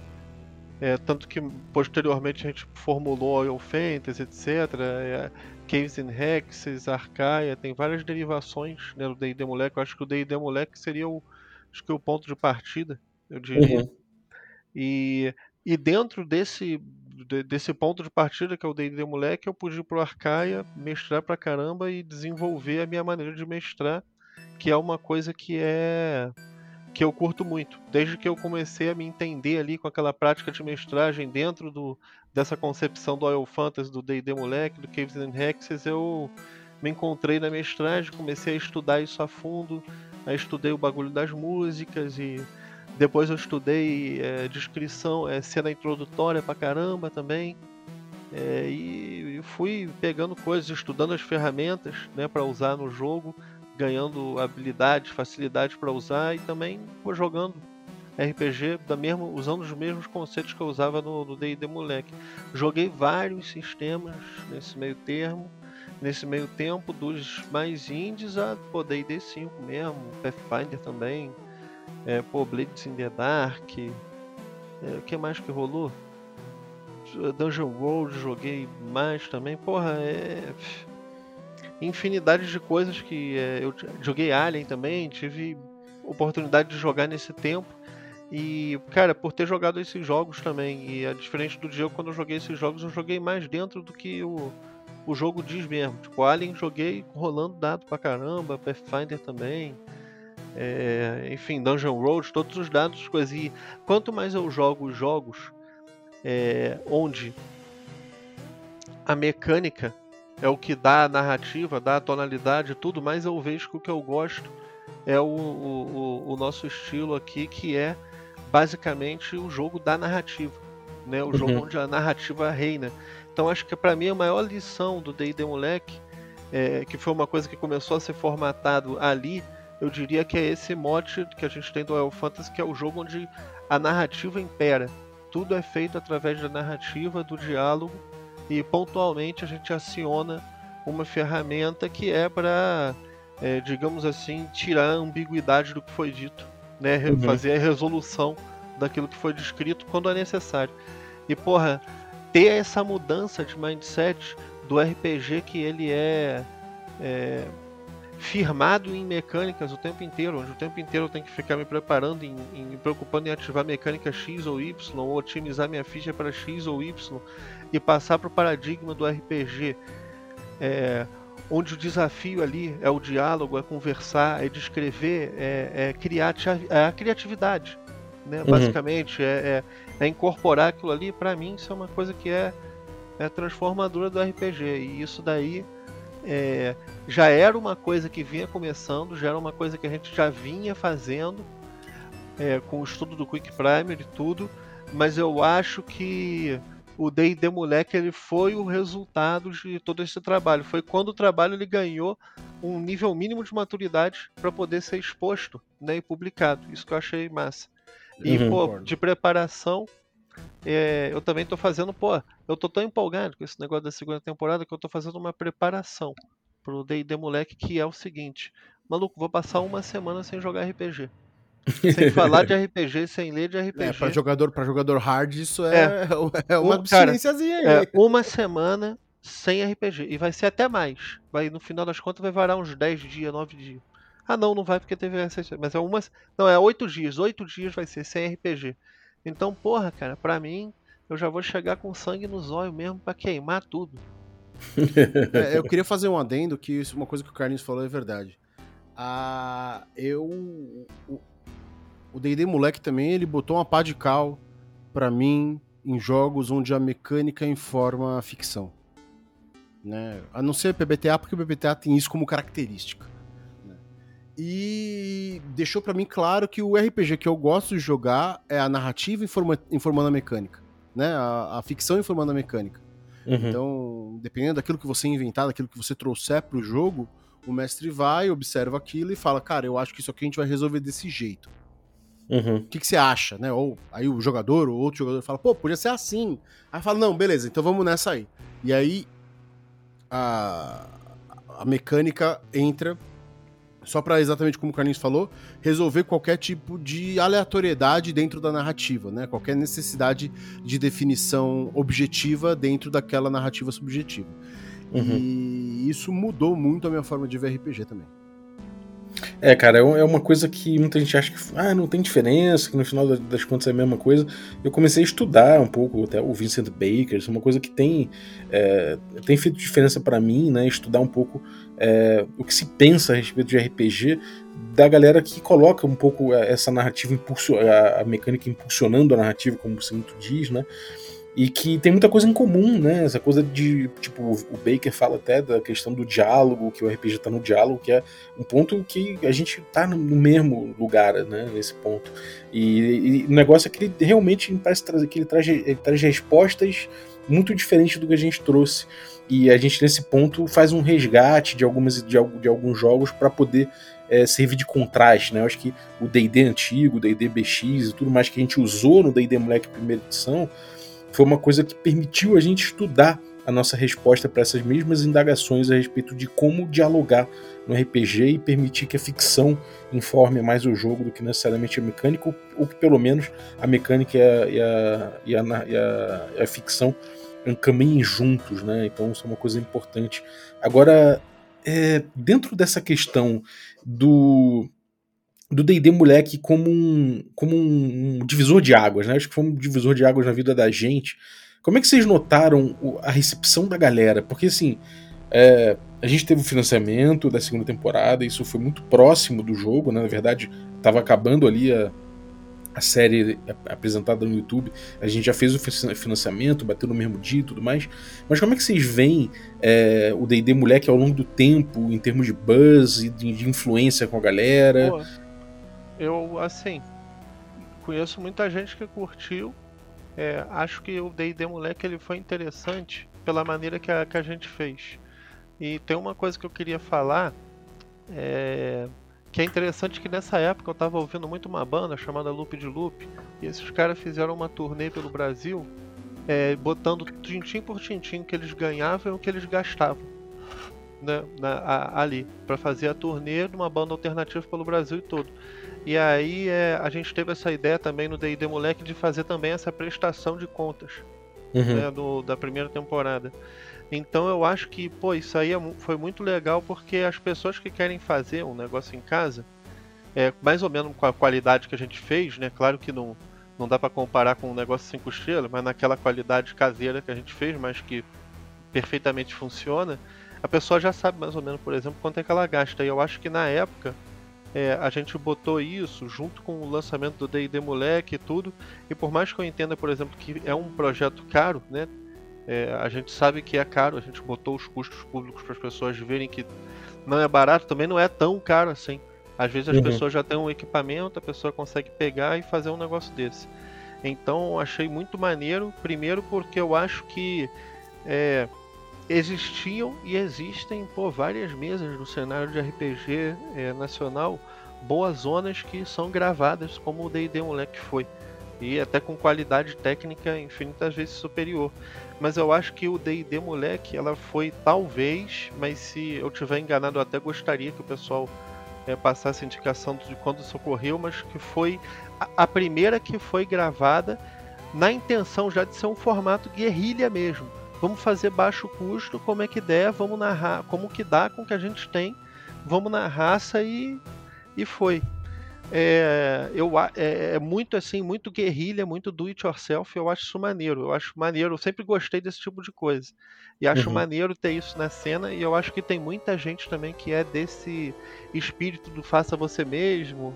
É, tanto que posteriormente a gente formulou Oil Fantasy, etc. É, Caves and Hexes, Arcaia, tem várias derivações né, do D&D Moleque. Eu acho que o D&D Moleque seria o, acho que o ponto de partida, eu diria. Uhum. E, e dentro desse, de- desse ponto de partida, que é o D&D Moleque, eu pude ir pro Arcaia, mestrar pra caramba e desenvolver a minha maneira de mestrar, que é uma coisa que é que eu curto muito. Desde que eu comecei a me entender ali com aquela prática de mestragem dentro do, dessa concepção do Oil Fantasy, do D&D Moleque, do Caves and Hexes, eu me encontrei na mestragem, comecei a estudar isso a fundo, aí estudei o bagulho das músicas e depois eu estudei é, descrição, é, cena introdutória pra caramba também. É, e, e fui pegando coisas, estudando as ferramentas né, para usar no jogo, ganhando habilidade, facilidade para usar e também vou jogando RPG da mesmo, usando os mesmos conceitos que eu usava no D&D moleque. Joguei vários sistemas nesse meio termo, nesse meio tempo dos mais indies a D&D 5 mesmo, Pathfinder também, é, pô, Blades in the Dark, é, o que mais que rolou? Dungeon World joguei mais também, porra, é infinidade de coisas que é, eu joguei Alien também, tive oportunidade de jogar nesse tempo. E, cara, por ter jogado esses jogos também, e é diferente do Diego, quando eu joguei esses jogos, eu joguei mais dentro do que o, o jogo diz mesmo. Tipo, Alien joguei rolando dado pra caramba, Pathfinder também. É, enfim, Dungeon Road, todos os dados, coisas. E quanto mais eu jogo os jogos é, onde a mecânica é o que dá a narrativa, dá a tonalidade, tudo, mas eu vejo que o que eu gosto é o, o, o- nosso estilo aqui, que é basicamente o jogo da narrativa, né? O jogo Uhum. onde a narrativa reina. Então acho que para mim a maior lição do D&D Moleque, é, que foi uma coisa que começou a ser formatado ali, eu diria que é esse mote que a gente tem do Royal Fantasy, que é o jogo onde a narrativa impera. Tudo é feito através da narrativa, do diálogo, e pontualmente a gente aciona uma ferramenta que é para, digamos assim, tirar a ambiguidade do que foi dito, né? Uhum. fazer a resolução daquilo que foi descrito quando é necessário. E porra, ter essa mudança de mindset do RPG que ele é, é, firmado em mecânicas o tempo inteiro, onde o tempo inteiro eu tenho que ficar me preparando, em, em- me preocupando em ativar mecânica X ou Y, ou otimizar minha ficha para X ou Y, e passar para o paradigma do RPG, é, onde o desafio ali é o diálogo, é conversar, é descrever, é, é criar é a criatividade, né? Uhum. basicamente, é, é- é incorporar aquilo ali, para mim isso é uma coisa que é, é transformadora do RPG, e isso daí é, já era uma coisa que vinha começando, já era uma coisa que a gente já vinha fazendo é, com o estudo do Quick Primer e tudo, mas eu acho que o D&D Moleque ele foi o resultado de todo esse trabalho. Foi quando o trabalho ele ganhou um nível mínimo de maturidade para poder ser exposto né, e publicado. Isso que eu achei massa. E, Uhum. pô, de preparação, é, eu também tô fazendo, pô, eu tô tão empolgado com esse negócio da segunda temporada que eu tô fazendo uma preparação pro D&D Moleque, que é o seguinte. Maluco, vou passar uma semana sem jogar RPG. Sem falar de RPG, sem ler de RPG. É, pra jogador, pra jogador hard, isso é, é, uma Um, cara, abstinênciazinha aí. É, uma semana sem RPG. E vai ser até mais. Vai, no final das contas, vai varar uns 10 dias, 9 dias. Ah, não, não vai porque teve essa. Mas é uma. Não, é 8 dias. 8 dias vai ser sem RPG. Então, porra, cara, pra mim, eu já vou chegar com sangue nos olhos mesmo pra queimar tudo. É, eu queria fazer um adendo que isso, uma coisa que o Carlinhos falou é verdade. Ah, eu. O- DD Moleque também, ele botou uma pá de cal pra mim em jogos onde a mecânica informa a ficção. Né? A não ser PBTA, porque o PBTA tem isso como característica. né? E deixou pra mim claro que o RPG que eu gosto de jogar é a narrativa informa- informando a mecânica. Né? A, a ficção informando a mecânica. Uhum. Então, dependendo daquilo que você inventar, daquilo que você trouxer pro jogo, o mestre vai, observa aquilo e fala, cara, eu acho que isso aqui a gente vai resolver desse jeito. Uhum. O que, que você acha, né? Ou aí o jogador ou outro jogador fala, pô, podia ser assim. Aí fala, não, beleza, então vamos nessa aí. E aí a, a mecânica entra só para exatamente como o Carlinhos falou, resolver qualquer tipo de aleatoriedade dentro da narrativa, né? Qualquer necessidade de definição objetiva dentro daquela narrativa subjetiva. Uhum. E isso mudou muito a minha forma de ver RPG também. É, cara, é, é uma coisa que muita gente acha que ah, não tem diferença, que no final das contas é a mesma coisa. Eu comecei a estudar um pouco, até o Vincent Baker, isso é uma coisa que tem, é, tem feito diferença para mim, né? Estudar um pouco é, o que se pensa a respeito de RPG da galera que coloca um pouco é, essa narrativa, a, a mecânica impulsionando a narrativa, como você muito diz, né? E que tem muita coisa em comum, né? Essa coisa de, tipo, o Baker fala até da questão do diálogo, que o RPG tá no diálogo, que é um ponto que a gente tá no mesmo lugar, né? Nesse ponto. E, e o negócio é que ele realmente parece trazer, que ele traz, ele traz respostas muito diferentes do que a gente trouxe. E a gente, nesse ponto, faz um resgate de, algumas, de, de alguns jogos para poder é, servir de contraste, né? Eu acho que o D&D antigo, o D&D BX e tudo mais que a gente usou no D&D Moleque primeira edição foi uma coisa que permitiu a gente estudar a nossa resposta para essas mesmas indagações a respeito de como dialogar no RPG e permitir que a ficção informe mais o jogo do que necessariamente a mecânica, ou que pelo menos a mecânica e a, e a, e a, e a, a ficção caminhem juntos, né? Então isso é uma coisa importante. Agora, é, dentro dessa questão do do D&D moleque como um, como um, divisor de águas, né? Acho que foi um divisor de águas na vida da gente. Como é que vocês notaram a recepção da galera? Porque assim, é, a gente teve o financiamento da segunda temporada, isso foi muito próximo do jogo, né? Na verdade, estava acabando ali a, a série apresentada no YouTube, a gente já fez o financiamento, bateu no mesmo dia e tudo mais. Mas como é que vocês veem é, o D&D moleque ao longo do tempo, em termos de buzz e de, de influência com a galera? Boa eu, assim, conheço muita gente que curtiu. É, acho que o D&D Moleque ele foi interessante pela maneira que a, que a gente fez. E tem uma coisa que eu queria falar, é, que é interessante que nessa época eu estava ouvindo muito uma banda chamada Loop de Loop, e esses caras fizeram uma turnê pelo Brasil, é, botando tintim por tintim que eles ganhavam e o que eles gastavam né, na, a, ali, para fazer a turnê de uma banda alternativa pelo Brasil e todo. E aí é, a gente teve essa ideia também no D&D Moleque de fazer também essa prestação de contas uhum. né, do, da primeira temporada. Então eu acho que, pô, isso aí é, foi muito legal porque as pessoas que querem fazer um negócio em casa, é, mais ou menos com a qualidade que a gente fez, né? Claro que não, não dá para comparar com um negócio 5 estrelas, mas naquela qualidade caseira que a gente fez, mas que perfeitamente funciona, a pessoa já sabe mais ou menos, por exemplo, quanto é que ela gasta. E eu acho que na época é, a gente botou isso junto com o lançamento do D&D Moleque e tudo, e por mais que eu entenda, por exemplo, que é um projeto caro, né? É, a gente sabe que é caro, a gente botou os custos públicos para as pessoas verem que não é barato, também não é tão caro assim. Às vezes as uhum. pessoas já têm um equipamento, a pessoa consegue pegar e fazer um negócio desse. Então achei muito maneiro, primeiro porque eu acho que é, existiam e existem por várias mesas no cenário de RPG é, nacional boas zonas que são gravadas como o D&D Moleque foi e até com qualidade técnica infinitas vezes superior. Mas eu acho que o D&D Moleque ela foi talvez, mas se eu tiver enganado até gostaria que o pessoal é, passasse indicação de quando isso ocorreu, mas que foi a, a primeira que foi gravada na intenção já de ser um formato guerrilha mesmo Vamos fazer baixo custo, como é que der, vamos narrar, como que dá com o que a gente tem, vamos na raça e, e foi. É, eu, é, é, muito assim, muito guerrilha, muito do it yourself, eu acho isso maneiro. Eu acho maneiro, eu sempre gostei desse tipo de coisa. E acho uhum. maneiro ter isso na cena, e eu acho que tem muita gente também que é desse espírito do faça você mesmo,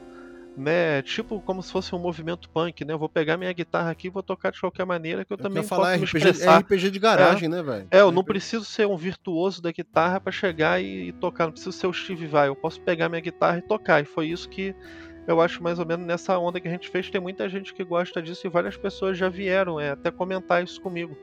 né? Tipo como se fosse um movimento punk, né? Eu vou pegar minha guitarra aqui e vou tocar de qualquer maneira que eu, eu também posso falar, me RPG, é. É RPG de garagem, é, né, velho? É, eu não preciso ser um virtuoso da guitarra para chegar e, e, tocar, não preciso ser o Steve Vai, eu posso pegar minha guitarra e tocar. E foi isso que eu acho mais ou menos nessa onda que a gente fez. Tem muita gente que gosta disso e várias pessoas já vieram é, até comentar isso comigo.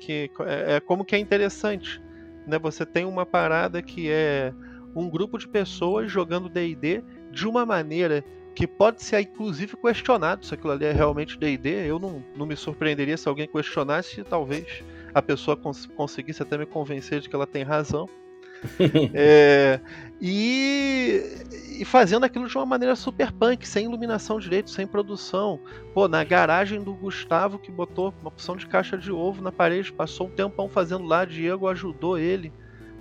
Que é, é como que é interessante, né? Você tem uma parada que é um grupo de pessoas jogando D&D de uma maneira que pode ser inclusive questionado se aquilo ali é realmente D&D. Eu não, não me surpreenderia se alguém questionasse, talvez a pessoa cons conseguisse até me convencer de que ela tem razão. é, e, e fazendo aquilo de uma maneira super punk, sem iluminação direito, sem produção. Pô, na garagem do Gustavo, que botou uma opção de caixa de ovo na parede, passou um tempão fazendo lá, Diego ajudou ele.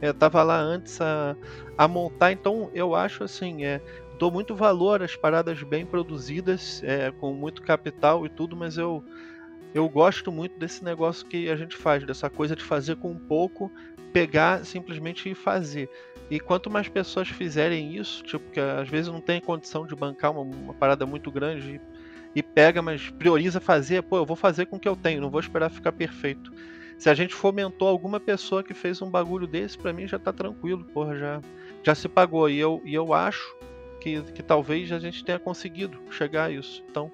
É, tava lá antes a, a montar, então eu acho assim, é, dou muito valor às paradas bem produzidas, é, com muito capital e tudo, mas eu, eu gosto muito desse negócio que a gente faz, dessa coisa de fazer com pouco, pegar simplesmente e fazer. E quanto mais pessoas fizerem isso, tipo, que às vezes não tem condição de bancar uma, uma parada muito grande e, e, pega, mas prioriza fazer, pô, eu vou fazer com o que eu tenho, não vou esperar ficar perfeito. Se a gente fomentou alguma pessoa que fez um bagulho desse, para mim já tá tranquilo, porra, já, já se pagou. E eu, e eu acho que, que talvez a gente tenha conseguido chegar a isso. Então,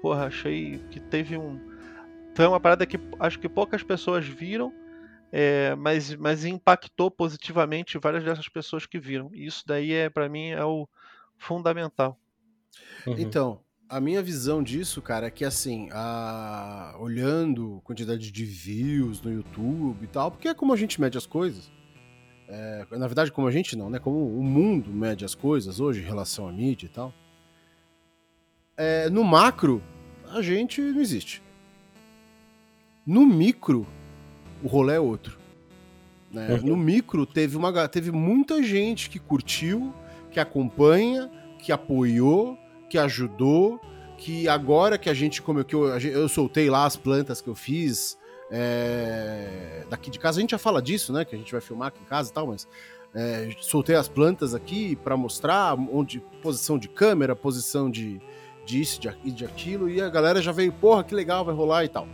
porra, achei que teve um. Foi uma parada que acho que poucas pessoas viram é, mas, mas impactou positivamente várias dessas pessoas que viram. E isso daí é para mim é o fundamental. Uhum. Então, a minha visão disso, cara, é que assim, a... olhando quantidade de views no YouTube e tal, porque é como a gente mede as coisas. É, na verdade, como a gente não, né? Como o mundo mede as coisas hoje em relação à mídia e tal. É, no macro, a gente não existe. No micro, o rolê é outro. Né? Uhum. No micro teve, uma, teve muita gente que curtiu, que acompanha, que apoiou, que ajudou, que agora que a gente como que eu, eu soltei lá as plantas que eu fiz é, daqui de casa, a gente já fala disso, né? Que a gente vai filmar aqui em casa e tal, mas é, soltei as plantas aqui para mostrar onde posição de câmera, posição de disso, de, de aquilo, e a galera já veio, porra, que legal, vai rolar e tal.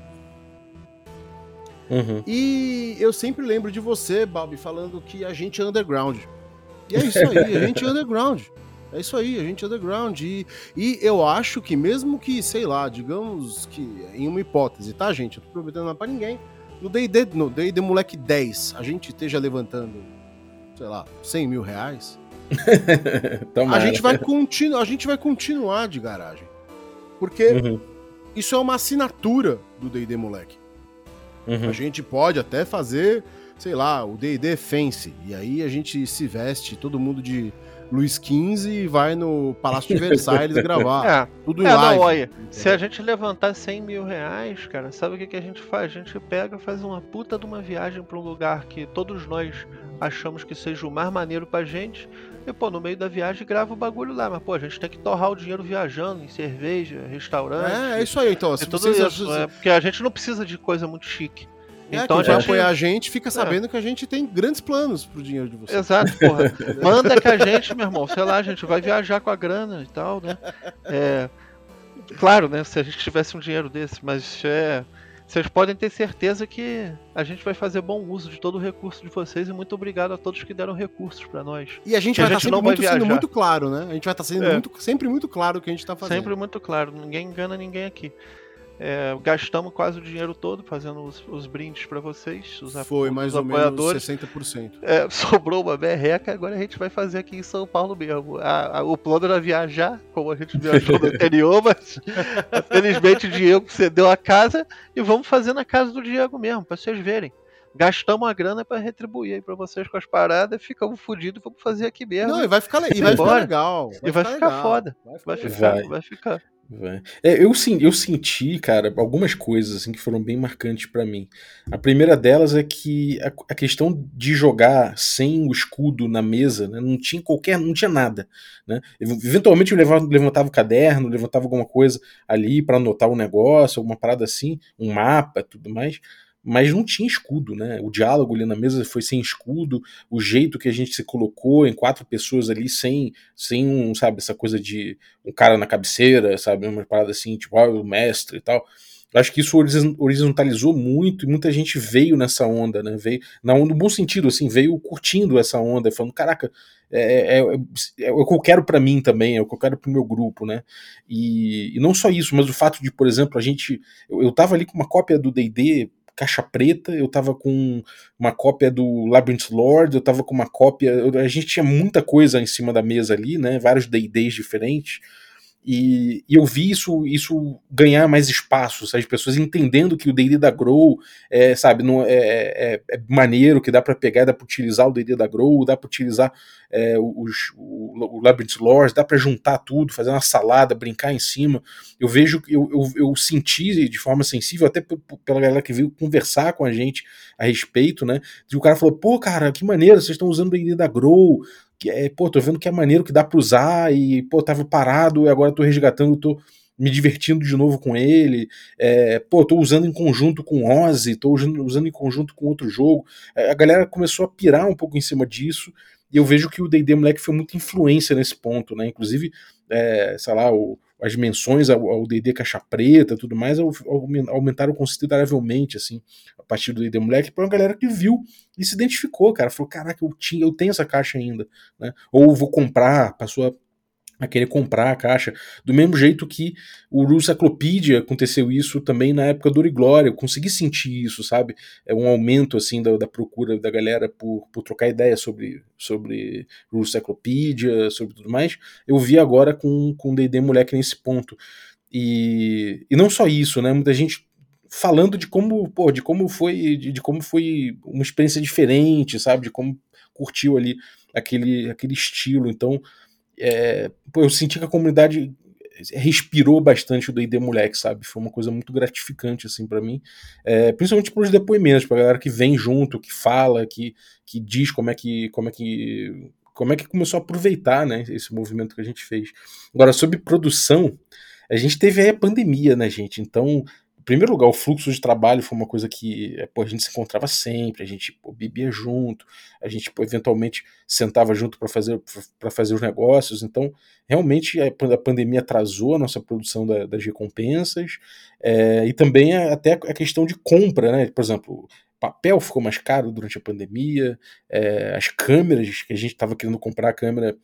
Uhum. E eu sempre lembro de você, Balbi, falando que a gente é underground. E é isso aí, a gente é underground. É isso aí, a gente é underground. E, e eu acho que mesmo que, sei lá, digamos que em uma hipótese, tá, gente? Eu tô prometendo nada pra ninguém. No D&D, no D&D Moleque 10, a gente esteja levantando, sei lá, 100 mil reais. a gente vai continuar, a gente vai continuar de garagem. Porque uhum. isso é uma assinatura do D&D Moleque. Uhum. A gente pode até fazer, sei lá, o D&D Fence. E aí a gente se veste, todo mundo de Luiz XV e vai no Palácio de Versailles gravar. É, tudo em é, live. Não, olha, se a gente levantar 100 mil reais, cara, sabe o que, que a gente faz? A gente pega, faz uma puta de uma viagem para um lugar que todos nós achamos que seja o mais maneiro pra gente. E, pô, no meio da viagem grava o bagulho lá. Mas, pô, a gente tem que torrar o dinheiro viajando em cerveja, restaurante. É, é isso aí, então. Se tudo vocês... isso. É, porque a gente não precisa de coisa muito chique. É, então, quem vai apoiar a gente fica é. sabendo é. que a gente tem grandes planos pro dinheiro de vocês. Exato, porra. Manda que a gente, meu irmão, sei lá, a gente vai viajar com a grana e tal, né? É, claro, né? Se a gente tivesse um dinheiro desse, mas é. Vocês podem ter certeza que a gente vai fazer bom uso de todo o recurso de vocês e muito obrigado a todos que deram recursos para nós. E a gente vai estar tá sempre muito, sendo muito claro, né? A gente vai estar tá sendo é. muito, sempre muito claro o que a gente está fazendo. Sempre muito claro, ninguém engana ninguém aqui. É, gastamos quase o dinheiro todo fazendo os, os brindes para vocês, os, Foi mais ou menos 60%. É, sobrou uma berreca, agora a gente vai fazer aqui em São Paulo mesmo. A, a, o plano era viajar, como a gente viajou no anterior, mas felizmente o Diego cedeu a casa e vamos fazer na casa do Diego mesmo, para vocês verem gastamos a grana para retribuir aí para vocês com as paradas, ficamos fodidos, vamos fazer aqui mesmo. Não, e vai ficar, e vai ficar legal. Vai e vai ficar, ficar foda. Vai ficar, vai ficar. Vai. vai ficar. É, eu, eu senti, cara, algumas coisas assim que foram bem marcantes para mim. A primeira delas é que a, a, questão de jogar sem o escudo na mesa, né, não tinha qualquer, não tinha nada, né? Eventualmente eu levava, levantava o caderno, levantava alguma coisa ali para anotar um negócio, alguma parada assim, um mapa, tudo mais mas não tinha escudo, né? O diálogo ali na mesa foi sem escudo, o jeito que a gente se colocou em quatro pessoas ali sem, sem um, sabe, essa coisa de um cara na cabeceira, sabe, uma parada assim, tipo, ah, o mestre e tal. Acho que isso horizontalizou muito e muita gente veio nessa onda, né? Veio, não, no bom sentido, assim, veio curtindo essa onda, falando, caraca, é, é, é, é o que eu quero para mim também, é o que eu quero pro meu grupo, né? E, e, não só isso, mas o fato de, por exemplo, a gente. Eu, eu tava ali com uma cópia do DD caixa preta, eu tava com uma cópia do Labyrinth Lord, eu tava com uma cópia. Eu, a gente tinha muita coisa em cima da mesa ali, né? Vários DDs diferentes. E, e eu vi isso, isso ganhar mais espaço, sabe? as pessoas entendendo que o D&D da Grow, é, sabe, não, é, é, é maneiro, que dá para pegar, dá para utilizar o D&D da Grow, dá para utilizar é, os, o, o Labyrinth Lores, dá para juntar tudo, fazer uma salada, brincar em cima. Eu vejo, eu, eu, eu senti de forma sensível, até pela galera que veio conversar com a gente a respeito, né? De o cara falou, pô, cara, que maneiro, vocês estão usando o D&D da Grow, que é, pô, tô vendo que é maneiro que dá para usar e, pô, tava parado e agora tô resgatando, tô me divertindo de novo com ele. É, pô, tô usando em conjunto com Ozzy, tô usando, usando em conjunto com outro jogo. É, a galera começou a pirar um pouco em cima disso. E eu vejo que o D&D Moleque foi muita influência nesse ponto, né? Inclusive, é, sei lá, o, as menções ao D&D Caixa Preta tudo mais aumentaram consideravelmente, assim, a partir do D&D Moleque, para uma galera que viu e se identificou, cara, falou, caraca, eu, tinha, eu tenho essa caixa ainda, né? Ou vou comprar, passou a a querer comprar a caixa. Do mesmo jeito que o Rusaclopedia aconteceu isso também na época do Glória. Eu consegui sentir isso, sabe? É um aumento assim da, da procura da galera por, por trocar ideia sobre, sobre Rusaclopedia, sobre tudo mais. Eu vi agora com o D&D Moleque nesse ponto. E, e não só isso, né? Muita gente falando de como, pô, de como foi, de, de como foi uma experiência diferente, sabe? De como curtiu ali aquele, aquele estilo. Então, é, pô, eu senti que a comunidade respirou bastante o D&D Moleque, sabe? Foi uma coisa muito gratificante, assim, para mim. É, principalmente pelos depoimentos, pra galera que vem junto, que fala, que, que diz como é que, como é que como é que começou a aproveitar, né, esse movimento que a gente fez. Agora, sobre produção, a gente teve aí a pandemia, né, gente? Então, primeiro lugar, o fluxo de trabalho foi uma coisa que é, pô, a gente se encontrava sempre, a gente pô, bebia junto, a gente pô, eventualmente sentava junto para fazer, fazer os negócios. Então, realmente, a, a pandemia atrasou a nossa produção da, das recompensas é, e também até a questão de compra, né? Por exemplo, papel ficou mais caro durante a pandemia, é, as câmeras que a gente estava querendo comprar a câmera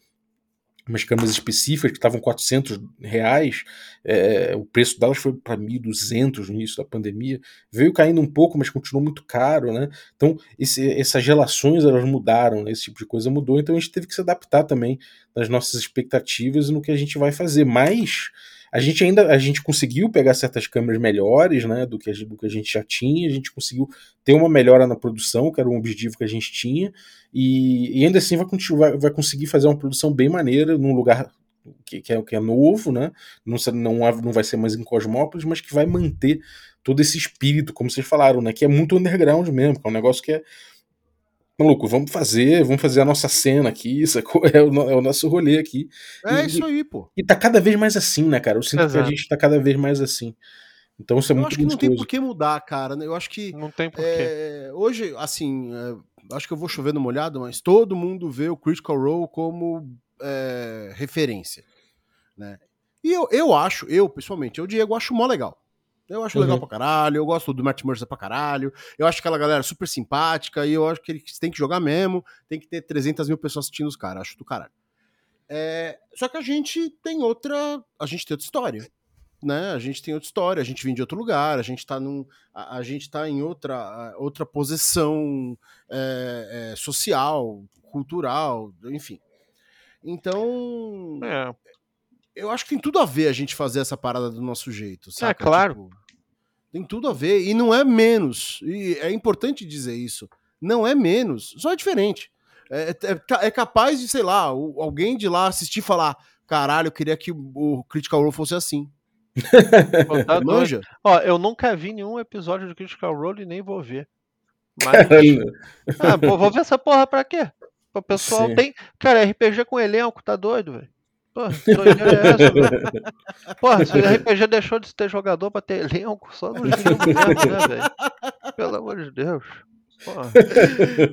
umas câmeras específicas que estavam 400 reais, é, o preço delas foi para 1.200 no início da pandemia, veio caindo um pouco, mas continuou muito caro, né? Então esse, essas relações elas mudaram, né? esse tipo de coisa mudou, então a gente teve que se adaptar também nas nossas expectativas e no que a gente vai fazer, mas a gente ainda a gente conseguiu pegar certas câmeras melhores, né, do que, a, do que a gente já tinha, a gente conseguiu ter uma melhora na produção, que era um objetivo que a gente tinha, e, e ainda assim vai, vai, vai conseguir fazer uma produção bem maneira num lugar que, que, é, que é novo, né? Não, não, não vai ser mais em Cosmópolis, mas que vai manter todo esse espírito, como vocês falaram, né? Que é muito underground mesmo, que é um negócio que é maluco, vamos fazer, vamos fazer a nossa cena aqui, sacou? É o, é o nosso rolê aqui. É e, isso aí, pô. E tá cada vez mais assim, né, cara? Eu sinto Exato. que a gente tá cada vez mais assim. Então isso é eu muito acho que não tem por que mudar, cara. Eu acho que. Não tem por é, hoje, assim, é, acho que eu vou chover no molhado, mas todo mundo vê o Critical Role como é, referência. Né? E eu, eu acho, eu pessoalmente, eu, Diego, acho mó legal. Eu acho uhum. legal pra caralho, eu gosto do Matt Mercer pra caralho, eu acho aquela galera super simpática e eu acho que eles têm que jogar mesmo, tem que ter 300 mil pessoas assistindo os caras, acho do caralho. É, só que a gente tem outra. A gente tem outra história. Né? A gente tem outra história, a gente vem de outro lugar, a gente tá, num, a, a gente tá em outra, outra posição é, é, social, cultural, enfim. Então. É eu acho que tem tudo a ver a gente fazer essa parada do nosso jeito, sabe? É, claro. Tipo, tem tudo a ver. E não é menos. E é importante dizer isso. Não é menos, só é diferente. É, é, é capaz de, sei lá, alguém de lá assistir e falar: caralho, eu queria que o Critical Role fosse assim. Tá Manja? Ó, eu nunca vi nenhum episódio do Critical Role e nem vou ver. Mas. ah, vou ver essa porra pra quê? O pessoal Sim. tem. Cara, RPG com elenco, tá doido, velho. Porra, é essa, velho? Porra, se o RPG deixou de ter jogador pra ter elenco, só no jogo mesmo, né, velho? Pelo amor de Deus. Porra.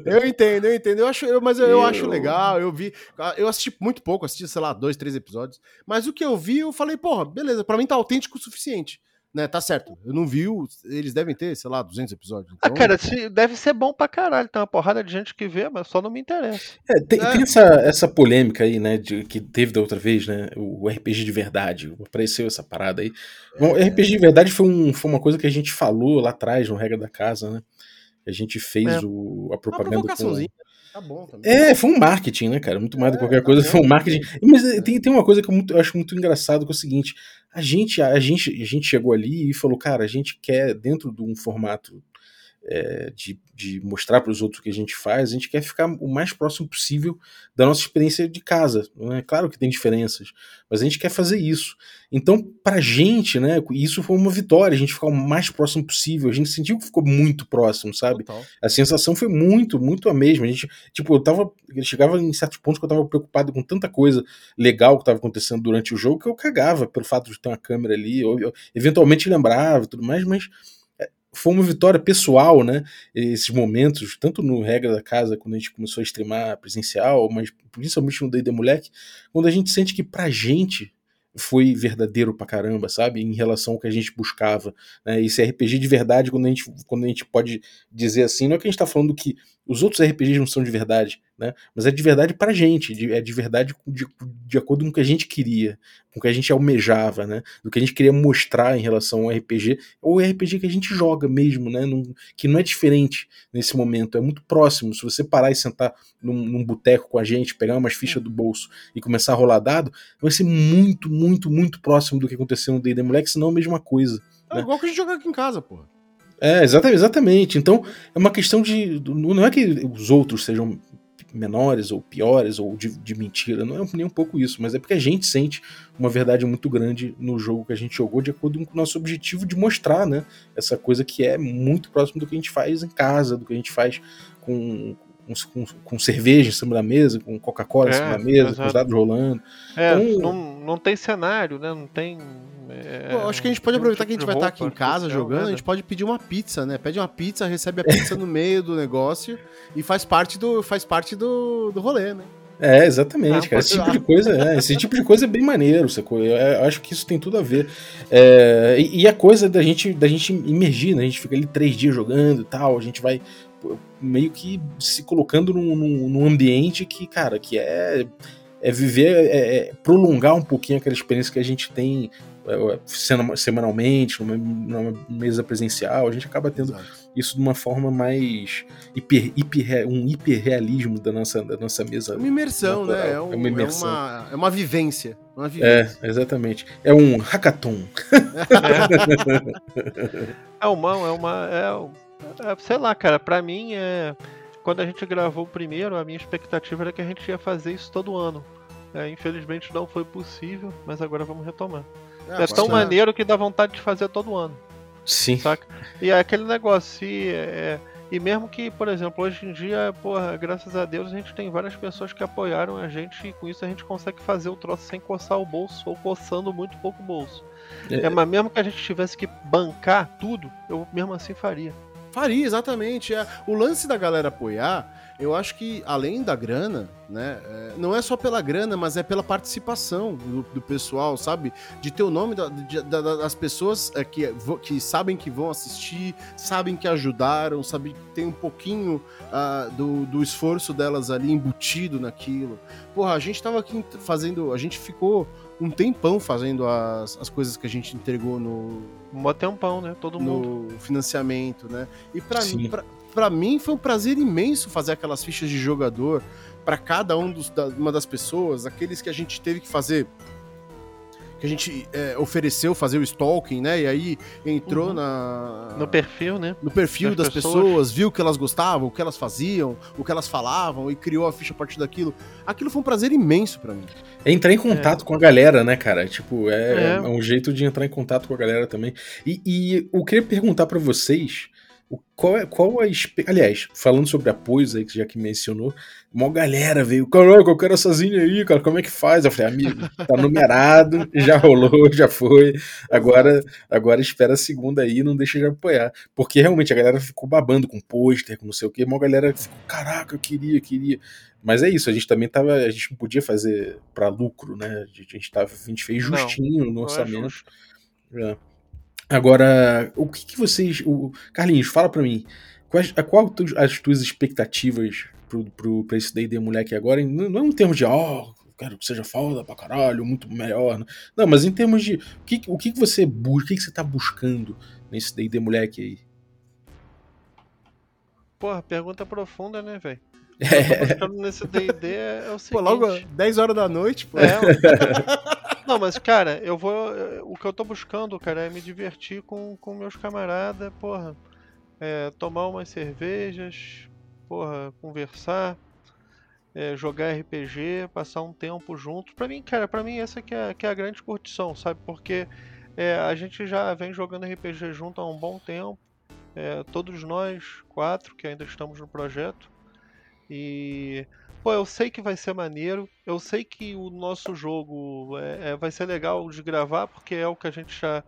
Eu entendo, eu entendo. Eu acho, eu, mas eu, eu, acho legal. Eu vi. Eu assisti muito pouco, assisti, sei lá, dois, três episódios. Mas o que eu vi, eu falei, porra, beleza, pra mim tá autêntico o suficiente né, tá certo. Eu não vi, eles devem ter, sei lá, 200 episódios. Ah, então... Ah, cara, deve ser bom pra caralho. Tem uma porrada de gente que vê, mas só não me interessa. É, tem, é. tem, essa, essa polêmica aí, né, de, que teve da outra vez, né, o RPG de verdade. Apareceu essa parada aí. Bom, é. RPG de verdade foi, um, foi uma coisa que a gente falou lá atrás, no Regra da Casa, né. A gente fez é. o, a propaganda com... Tá bom também. É, foi um marketing, né, cara? Muito mais do que É, qualquer coisa, foi um marketing. Mas eh, tem, tem uma coisa que eu, muito- eu acho muito engraçado, que é o seguinte: a gente, a, gente, a gente chegou ali e falou, cara, a gente quer, dentro de um formato é, de, de mostrar para os outros o que a gente faz, a gente quer ficar o mais próximo possível da nossa experiência de casa. Não é claro que tem diferenças, mas a gente quer fazer isso. Então, pra gente, né, isso foi uma vitória, a gente ficar o mais próximo possível. A gente sentiu que ficou muito próximo, sabe? Total. A sensação foi muito, muito a mesma. A gente, tipo, eu tava. Eu chegava em certos pontos que eu tava preocupado com tanta coisa legal que tava acontecendo durante o jogo que eu cagava pelo fato de ter uma câmera ali. Eu, eu eventualmente lembrava e tudo mais, mas foi uma vitória pessoal, né? Esses momentos, tanto no Regra da Casa, quando a gente começou a streamar presencial, mas principalmente no The Moleque, quando a gente sente que pra gente foi verdadeiro pra caramba, sabe? Em relação ao que a gente buscava. Né? Esse RPG de verdade, quando a, gente, quando a gente pode dizer assim, não é que a gente tá falando que os outros RPGs não são de verdade, né? Mas é de verdade pra gente, de- é de verdade de, de acordo com o que a gente queria, com o que a gente almejava, né? Do que a gente queria mostrar em relação ao RPG, ou o RPG que a gente joga mesmo, né? Num- que não é diferente nesse momento, é muito próximo. Se você parar e sentar num, num boteco com a gente, pegar umas fichas do bolso e começar a rolar dado, vai ser muito, muito, muito próximo do que aconteceu no D&D Moleque, senão a mesma coisa. É né? igual que a gente joga aqui em casa, porra. É, exatamente, exatamente. Então, é uma questão de. Não é que os outros sejam menores ou piores ou de, de mentira, não é nem um pouco isso, mas é porque a gente sente uma verdade muito grande no jogo que a gente jogou, de acordo com o nosso objetivo de mostrar, né? Essa coisa que é muito próximo do que a gente faz em casa, do que a gente faz com. Com, com cerveja em cima da mesa, com Coca-Cola em É, cima da mesa, com os exato. dados rolando. É, Então- não, não tem cenário, né? Não tem. é, Pô, acho que a gente pode aproveitar que a tipo gente vai de estar aqui em casa jogando, a nada. gente pode pedir uma pizza, né? Pede uma pizza, recebe a pizza no meio do negócio e faz parte do, faz parte do, do rolê, né? É, exatamente, Ah, cara. Esse tipo de coisa, é, esse tipo de coisa é bem maneiro, sacou? Eu, eu acho que isso tem tudo a ver. É, e, e a coisa da gente, da gente imergir, né? A gente fica ali três dias jogando e tal, a gente vai meio que se colocando num, num, num ambiente que, cara, que é, é viver, é, é prolongar um pouquinho aquela experiência que a gente tem é, sena- semanalmente, numa, numa mesa presencial, a gente acaba tendo isso de uma forma mais hiper, hiper, um hiperrealismo da nossa, da nossa mesa É uma imersão, Natural, né? É, é um- uma é imersão. uma, é uma vivência. Uma vivência. É, exatamente. É um hackathon. É uma, é uma, é, um- é, sei lá, cara, pra mim é quando a gente gravou o primeiro, a minha expectativa era que a gente ia fazer isso todo ano. É, infelizmente não foi possível, mas agora vamos retomar. É, tão maneiro que dá vontade de fazer todo ano, Sim. saca? E é aquele negócio, se, é, e mesmo que, por exemplo, hoje em dia, porra, graças a Deus a gente tem várias pessoas que apoiaram a gente e com isso a gente consegue fazer o troço sem coçar o bolso ou coçando muito pouco o bolso. É. É, mas mesmo que a gente tivesse que bancar tudo, eu mesmo assim faria. Faria, exatamente. É. O lance da galera apoiar, eu acho que além da grana, né? é, não é só pela grana, mas é pela participação do, do pessoal, sabe? De ter o nome da- de- da- da- das pessoas é, que, que sabem que vão assistir, sabem que ajudaram, sabem que tem um pouquinho ah, do, do esforço delas ali embutido naquilo. Porra, a gente tava aqui fazendo. A gente ficou um tempão fazendo as, as coisas que a gente entregou no, Mó tempão, né? Todo mundo. no financiamento, né? E pra, Sim. mim- pra, pra mim foi um prazer imenso fazer aquelas fichas de jogador pra cada um dos, da, uma das pessoas, aqueles que a gente teve que fazer que a gente é, ofereceu fazer o stalking, né? E aí entrou Uhum. na No perfil, né? no perfil das das pessoas. pessoas, viu o que elas gostavam, o que elas faziam, o que elas falavam e criou a ficha a partir daquilo. Aquilo foi um prazer imenso pra mim. É entrar em contato com a galera, né, cara? Tipo, é, É. é um jeito de entrar em contato com a galera também. E, e eu queria perguntar pra vocês o- qual é, qual a. Aliás, falando sobre apoios aí, que já que mencionou, uma galera veio, caraca, eu quero essa zinha aí, cara, como é que faz? Eu falei, amigo, tá numerado, já rolou, já foi. Agora, agora espera a segunda aí, não deixa de apoiar. Porque realmente a galera ficou babando com pôster, com não sei o quê, uma galera ficou, caraca, eu queria, queria. Mas é isso, a gente também tava. A gente não podia fazer pra lucro, né? A gente, tava, a gente fez Não, justinho no Não é orçamento. justo. É. Agora, o que, que vocês. O, Carlinhos, fala pra mim. Quais, a qual tu- as tuas expectativas pro, pro, pra esse D&D moleque agora? Não, não em termos de, ó, quero que seja foda pra caralho, muito melhor. Não, não mas em termos de. O que, o que, que você busca, o que, que você tá buscando nesse D&D moleque aí? Porra, pergunta profunda, né, velho? Buscando nesse D&D é, é o seguinte... Pô, logo 10 horas da noite, pô. É, não, mas cara, eu vou. O que eu tô buscando, cara, é me divertir com, com meus camaradas, porra. É, tomar umas cervejas, porra, conversar, é, jogar RPG, passar um tempo junto. Pra mim, cara, pra mim essa que é, que é a grande curtição, sabe? Porque é, a gente já vem jogando RPG junto há um bom tempo. É, todos nós, quatro, que ainda estamos no projeto. E Pô, eu sei que vai ser maneiro, eu sei que o nosso jogo é, é, vai ser legal de gravar, porque é o que a gente já,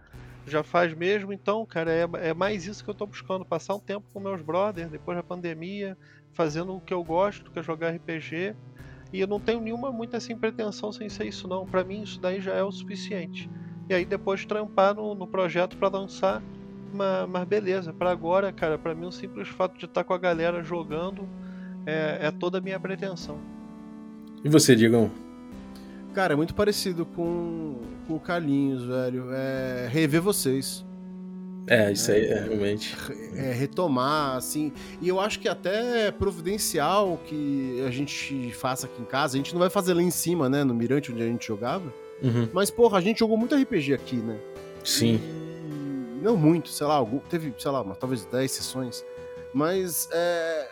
já faz mesmo, então, cara, é, é mais isso que eu tô buscando, passar um tempo com meus brothers, depois da pandemia, fazendo o que eu gosto, que é jogar RPG, e eu não tenho nenhuma muita assim pretensão sem ser isso não, para mim isso daí já é o suficiente. E aí depois trampar no, no projeto para lançar, mas, beleza, para agora, cara, para mim o simples fato de estar tá com a galera jogando é, é toda a minha pretensão. E você, Digão? Cara, é muito parecido com, com o Carlinhos, velho. É rever vocês. É, isso aí é realmente. É, retomar, assim. E eu acho que até providencial que a gente faça aqui em casa. A gente não vai fazer lá em cima, né? No Mirante, onde a gente jogava. Uhum. Mas, porra, a gente jogou muito RPG aqui, né? Sim. E não muito, sei lá, teve, sei lá, uma, talvez 10 sessões. Mas é,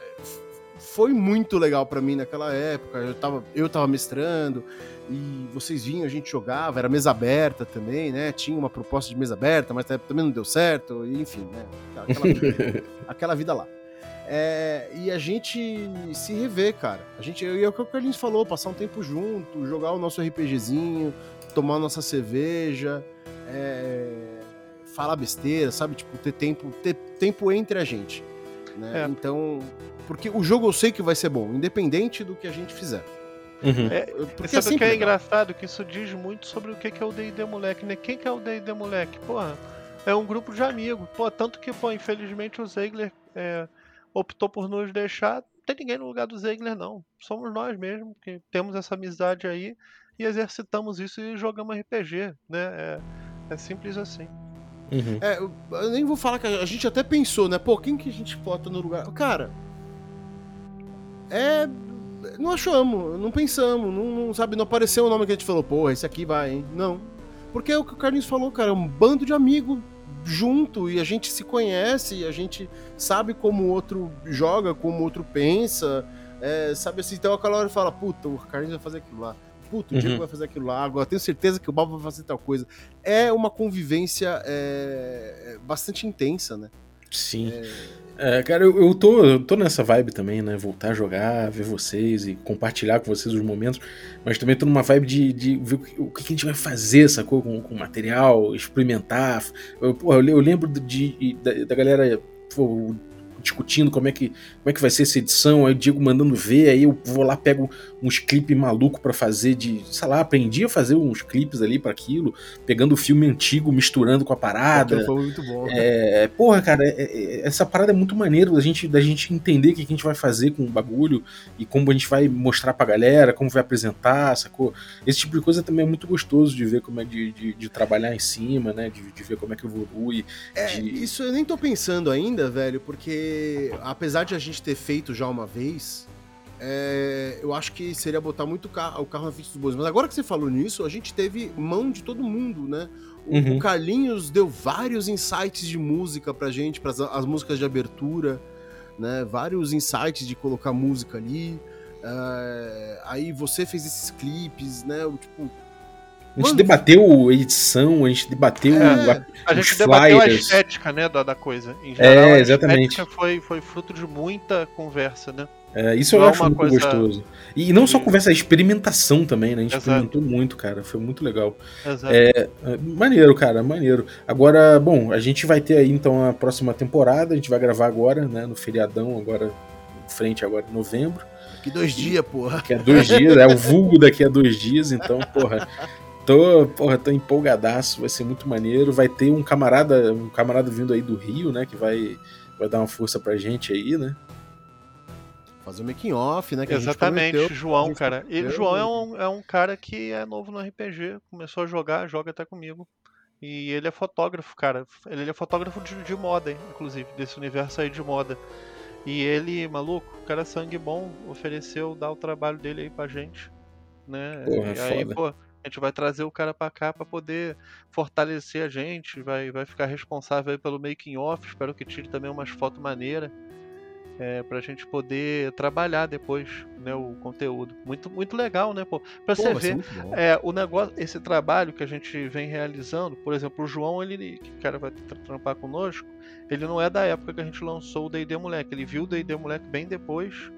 foi muito legal para mim naquela época. Eu tava, eu tava mestrando e vocês vinham, a gente jogava, era mesa aberta também, né? Tinha uma proposta de mesa aberta, mas também não deu certo, e enfim, né? Aquela vida, aquela vida lá. É, e a gente se rever, cara. A gente, é o que o Carlinhos falou, passar um tempo junto, jogar o nosso RPGzinho, tomar nossa cerveja, é, falar besteira, sabe? Tipo, ter tempo, ter tempo entre a gente. Né? É. Então, porque o jogo eu sei que vai ser bom, independente do que a gente fizer. Uhum. É, porque sabe o que é engraçado? Que isso diz muito sobre o que é o D&D moleque, né? Quem que é o D&D moleque? Porra, é um grupo de amigos. Pô, tanto que, pô, infelizmente o Zegler é, optou por nos deixar. Não tem ninguém no lugar do Zegler, não. Somos nós mesmo que temos essa amizade aí e exercitamos isso e jogamos RPG, né? É, é simples assim. Uhum. É, eu nem vou falar que a gente até pensou, né? Pô, quem que a gente bota no lugar? Cara, é. Não achamos, não pensamos, não, não, sabe, não apareceu o nome que a gente falou, pô, esse aqui vai, hein? Não. Porque é o que o Carlinhos falou, cara, é um bando de amigos junto e a gente se conhece, e a gente sabe como o outro joga, como o outro pensa, é, sabe assim, então aquela hora fala, puta, o Carlinhos vai fazer aquilo lá puto, o uhum. Diego vai fazer aquilo lá, agora tenho certeza que o Bob vai fazer tal coisa. É uma convivência é, bastante intensa, né? Sim. É... é cara, eu, eu, tô, eu tô nessa vibe também, né? Voltar a jogar, ver vocês e compartilhar com vocês os momentos, mas também tô numa vibe de, de ver o que, a gente vai fazer, sacou? Com, com material, experimentar. Eu, porra, eu lembro de, de da, da galera pô, discutindo como é que, como é que vai ser essa edição, aí o Diego mandando ver, aí eu vou lá, pego uns clipes maluco para fazer de, sei lá, aprendi a fazer uns clipes ali para aquilo, pegando o filme antigo, misturando com a parada. Foi muito bom. É, porra, cara, é, é, essa parada é muito maneiro da gente, da gente entender o que a gente vai fazer com o bagulho e como a gente vai mostrar pra galera, como vai apresentar, sacou? Esse tipo de coisa também é muito gostoso de ver como é de, de, de trabalhar em cima, né? De, de, ver como é que evolui. É, de... isso eu nem tô pensando ainda, velho, porque apesar de a gente ter feito já uma vez, é, eu acho que seria botar muito o carro na frente dos bois. Mas agora que você falou nisso, a gente teve mão de todo mundo, né? O, uhum. o Carlinhos deu vários insights de música pra gente, para as músicas de abertura, né? Vários insights de colocar música ali. É, aí você fez esses clipes, né? Tipo, a gente Mano, debateu edição, a gente debateu é, a, a gente debateu flyers. a estética, né, da, da coisa. Em geral, é, exatamente. A foi, foi fruto de muita conversa, né? É, isso não eu é acho muito coisa... gostoso. E não só conversa, a experimentação também, né? A gente Exato. experimentou muito, cara. Foi muito legal. Exato. É, é, maneiro, cara, maneiro. Agora, bom, a gente vai ter aí então a próxima temporada. A gente vai gravar agora, né? No feriadão, agora, frente agora em novembro. Que dois dias, porra. Daqui a dois dias, é o vulgo daqui a dois dias, então, porra. Tô, porra, tô empolgadaço, vai ser muito maneiro. Vai ter um camarada, um camarada vindo aí do Rio, né? Que vai, vai dar uma força pra gente aí, né? Fazer o making off, né? Exatamente, João, cara. E João é um, é um cara que é novo no RPG, começou a jogar, joga até comigo. E ele é fotógrafo, cara. Ele é fotógrafo de, de moda, inclusive, desse universo aí de moda. E ele, maluco, o cara é sangue bom, ofereceu dar o trabalho dele aí pra gente. Né? Porra, e aí, foda. pô, a gente vai trazer o cara pra cá pra poder fortalecer a gente, vai, vai ficar responsável aí pelo making off, espero que tire também umas fotos maneiras. É, pra gente poder trabalhar depois, né, o conteúdo. Muito, muito legal, né, pô? Pra Pô, você ver, é, o negócio, esse trabalho que a gente vem realizando, por exemplo, o João, ele, que o cara vai tra- trampar conosco, ele não é da época que a gente lançou o D&D Moleque, ele viu o D&D Moleque bem depois,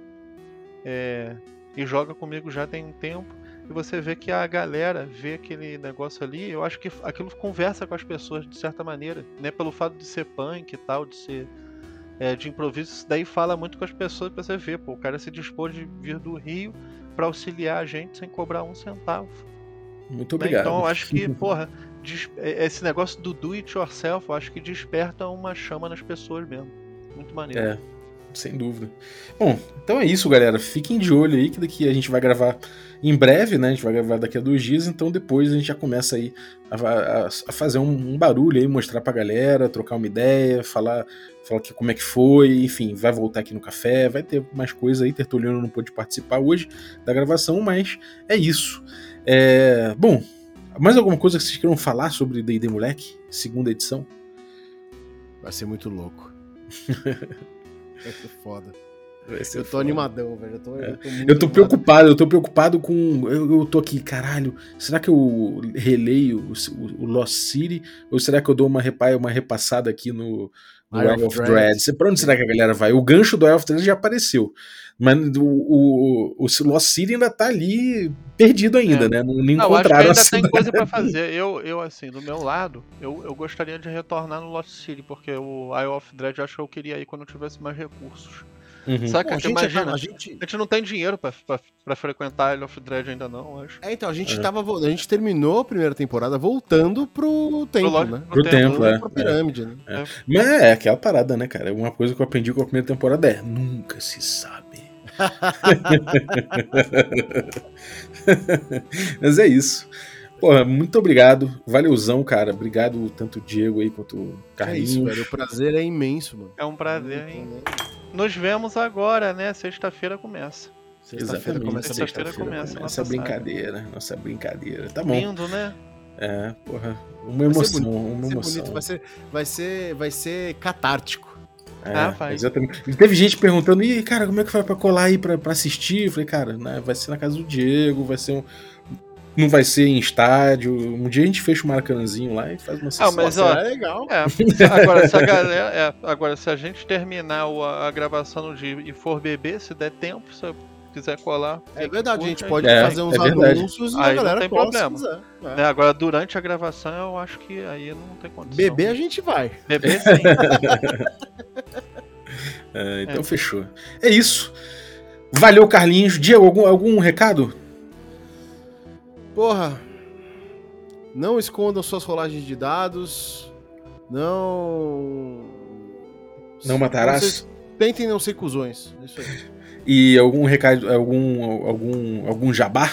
é, e joga comigo já tem um tempo, e você vê que a galera vê aquele negócio ali, eu acho que aquilo conversa com as pessoas de certa maneira, né, pelo fato de ser punk e tal, de ser é, de improviso, isso daí fala muito com as pessoas pra você ver, pô, o cara se dispôs de vir do Rio pra auxiliar a gente sem cobrar um centavo. Muito né? obrigado. Então eu acho que, porra, é- esse negócio do do it yourself, eu acho que desperta uma chama nas pessoas mesmo. Muito maneiro. É, sem dúvida. Bom, então é isso, galera. Fiquem de olho aí que daqui a gente vai gravar em breve, né? A gente vai gravar daqui a dois dias, então depois a gente já começa aí a, a- a fazer um, um barulho aí, mostrar pra galera, trocar uma ideia, falar, falar que, como é que foi, enfim, vai voltar aqui no café, vai ter mais coisa aí. Tertuliano não pôde participar hoje da gravação, mas é isso. É, bom, mais alguma coisa que vocês queiram falar sobre D&D Moleque, segunda edição? Vai ser muito louco. vai ser foda. Vai ser Eu tô foda. animadão, velho. Eu tô, eu tô, Eu tô preocupado, eu tô preocupado com. Eu, eu tô aqui, caralho. Será que eu releio o, o Lost City? Ou será que eu dou uma, repa, uma repassada aqui no, Isle Isle of Dread. Dread? Pra onde será que a galera vai? O gancho do Isle of Dread já apareceu. Mas o, o, o Lost City ainda tá ali perdido ainda, É. né? Não, não eu acho que encontraram a ainda tem cidade. coisa pra fazer. Eu, eu, assim, do meu lado, eu, eu gostaria de retornar no Lost City, porque o Isle of Dread acho que eu queria ir quando eu tivesse mais recursos. Uhum. Saca? Pô, a gente, imagina? a gente, A gente não tem dinheiro pra frequentar Isle of Dread ainda não, eu acho. é, então, a gente É. tava. A gente terminou a primeira temporada voltando pro templo, Pro, né? Pro templo, Voltando é. pra pirâmide, né? Mas é aquela parada, né, cara? Uma coisa que eu aprendi com a primeira temporada é: nunca se sabe. Mas é isso. Porra, muito obrigado. Valeuzão, cara. Obrigado tanto o Diego aí quanto o É Carlinhos. isso, velho. O prazer é imenso, mano. É um prazer, hein? Muito, né? Nos vemos agora, né? Sexta-feira começa. Sexta-feira começa a Sexta-feira Sexta-feira começa começa nossa brincadeira. Nossa brincadeira. Tá bom. Lindo, né? É, porra. Uma Vai ser emoção, bonito, uma Vai ser emoção. bonito, vai ser, vai ser, vai ser catártico. É, Ah, vai. exatamente. Teve gente perguntando, e cara, como é que vai pra colar aí pra, pra assistir? Eu falei, cara, né, vai ser na casa do Diego, vai ser um. Não vai ser em estádio. Um dia a gente fecha o Maracanãzinho lá e faz uma sessão. mas, Pô, ó, será legal. É, agora se a galera. é, agora, se a gente terminar a, a gravação no dia e for beber, se der tempo, se eu quiser colar. É verdade, a gente curte, pode É, fazer uns é verdade. anúncios e Aí a não galera tem cola se problema. É. né, agora, durante a gravação, eu acho que aí não tem condição. Beber a gente vai. Beber sim. É, então É. fechou. É isso. Valeu, Carlinhos. Diego, algum, algum recado? Porra, não escondam suas rolagens de dados. Não. Não matarás? Vocês Tentem não ser cuzões. É Isso aí. E algum recado, algum, algum, algum jabá?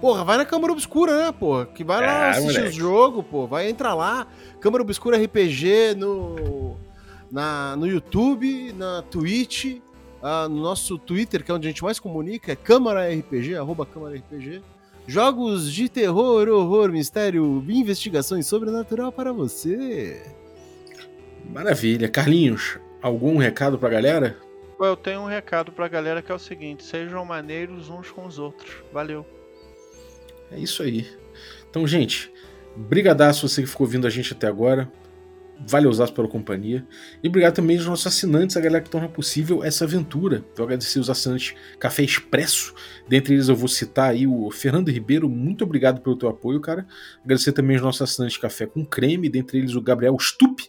Porra, vai na Câmara Obscura, né, porra? Que vai lá É, assistir moleque. o jogo, pô. Vai entrar lá. Câmara Obscura RPG no, na, no YouTube, na Twitch, ah, no nosso Twitter, que é onde a gente mais comunica, é Câmara RPG, arroba Câmara RPG. Jogos de terror, horror, mistério, investigação e sobrenatural para você. Maravilha. Carlinhos, algum recado pra galera? Pô, Eu tenho um recado pra galera que é o seguinte: sejam maneiros uns com os outros. Valeu. É isso aí. Então, gente, brigadaço você que ficou ouvindo a gente até agora. Valeuzaço pela companhia. E obrigado também aos nossos assinantes, a galera que torna possível essa aventura. Então, agradecer os assinantes Café Expresso. Dentre eles, eu vou citar aí o Fernando Ribeiro. Muito obrigado pelo teu apoio, cara. Agradecer também os nossos assinantes Café com Creme. Dentre eles, o Gabriel Stup.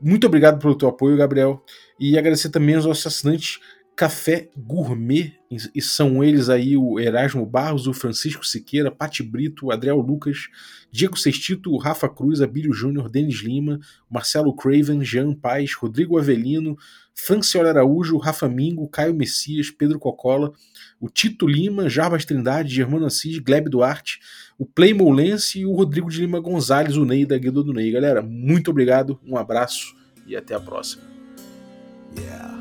Muito obrigado pelo teu apoio, Gabriel. E agradecer também aos nossos assinantes Café Gourmet, e são eles aí o Erasmo Barros, o Francisco Siqueira, Pati Brito, o Adriel Lucas, Diego Sextito, o Rafa Cruz, Abílio Júnior, Denis Lima, Marcelo Craven, Jean Paz, Rodrigo Avelino, Francioli Araújo, Rafa Mingo, Caio Messias, Pedro Cocola, o Tito Lima, Jarbas Trindade, Germano Assis, Gleb Duarte, o Playmo Lance e o Rodrigo de Lima Gonzalez, o Ney da Guilda do Ney. Galera, muito obrigado, um abraço e até a próxima. Yeah.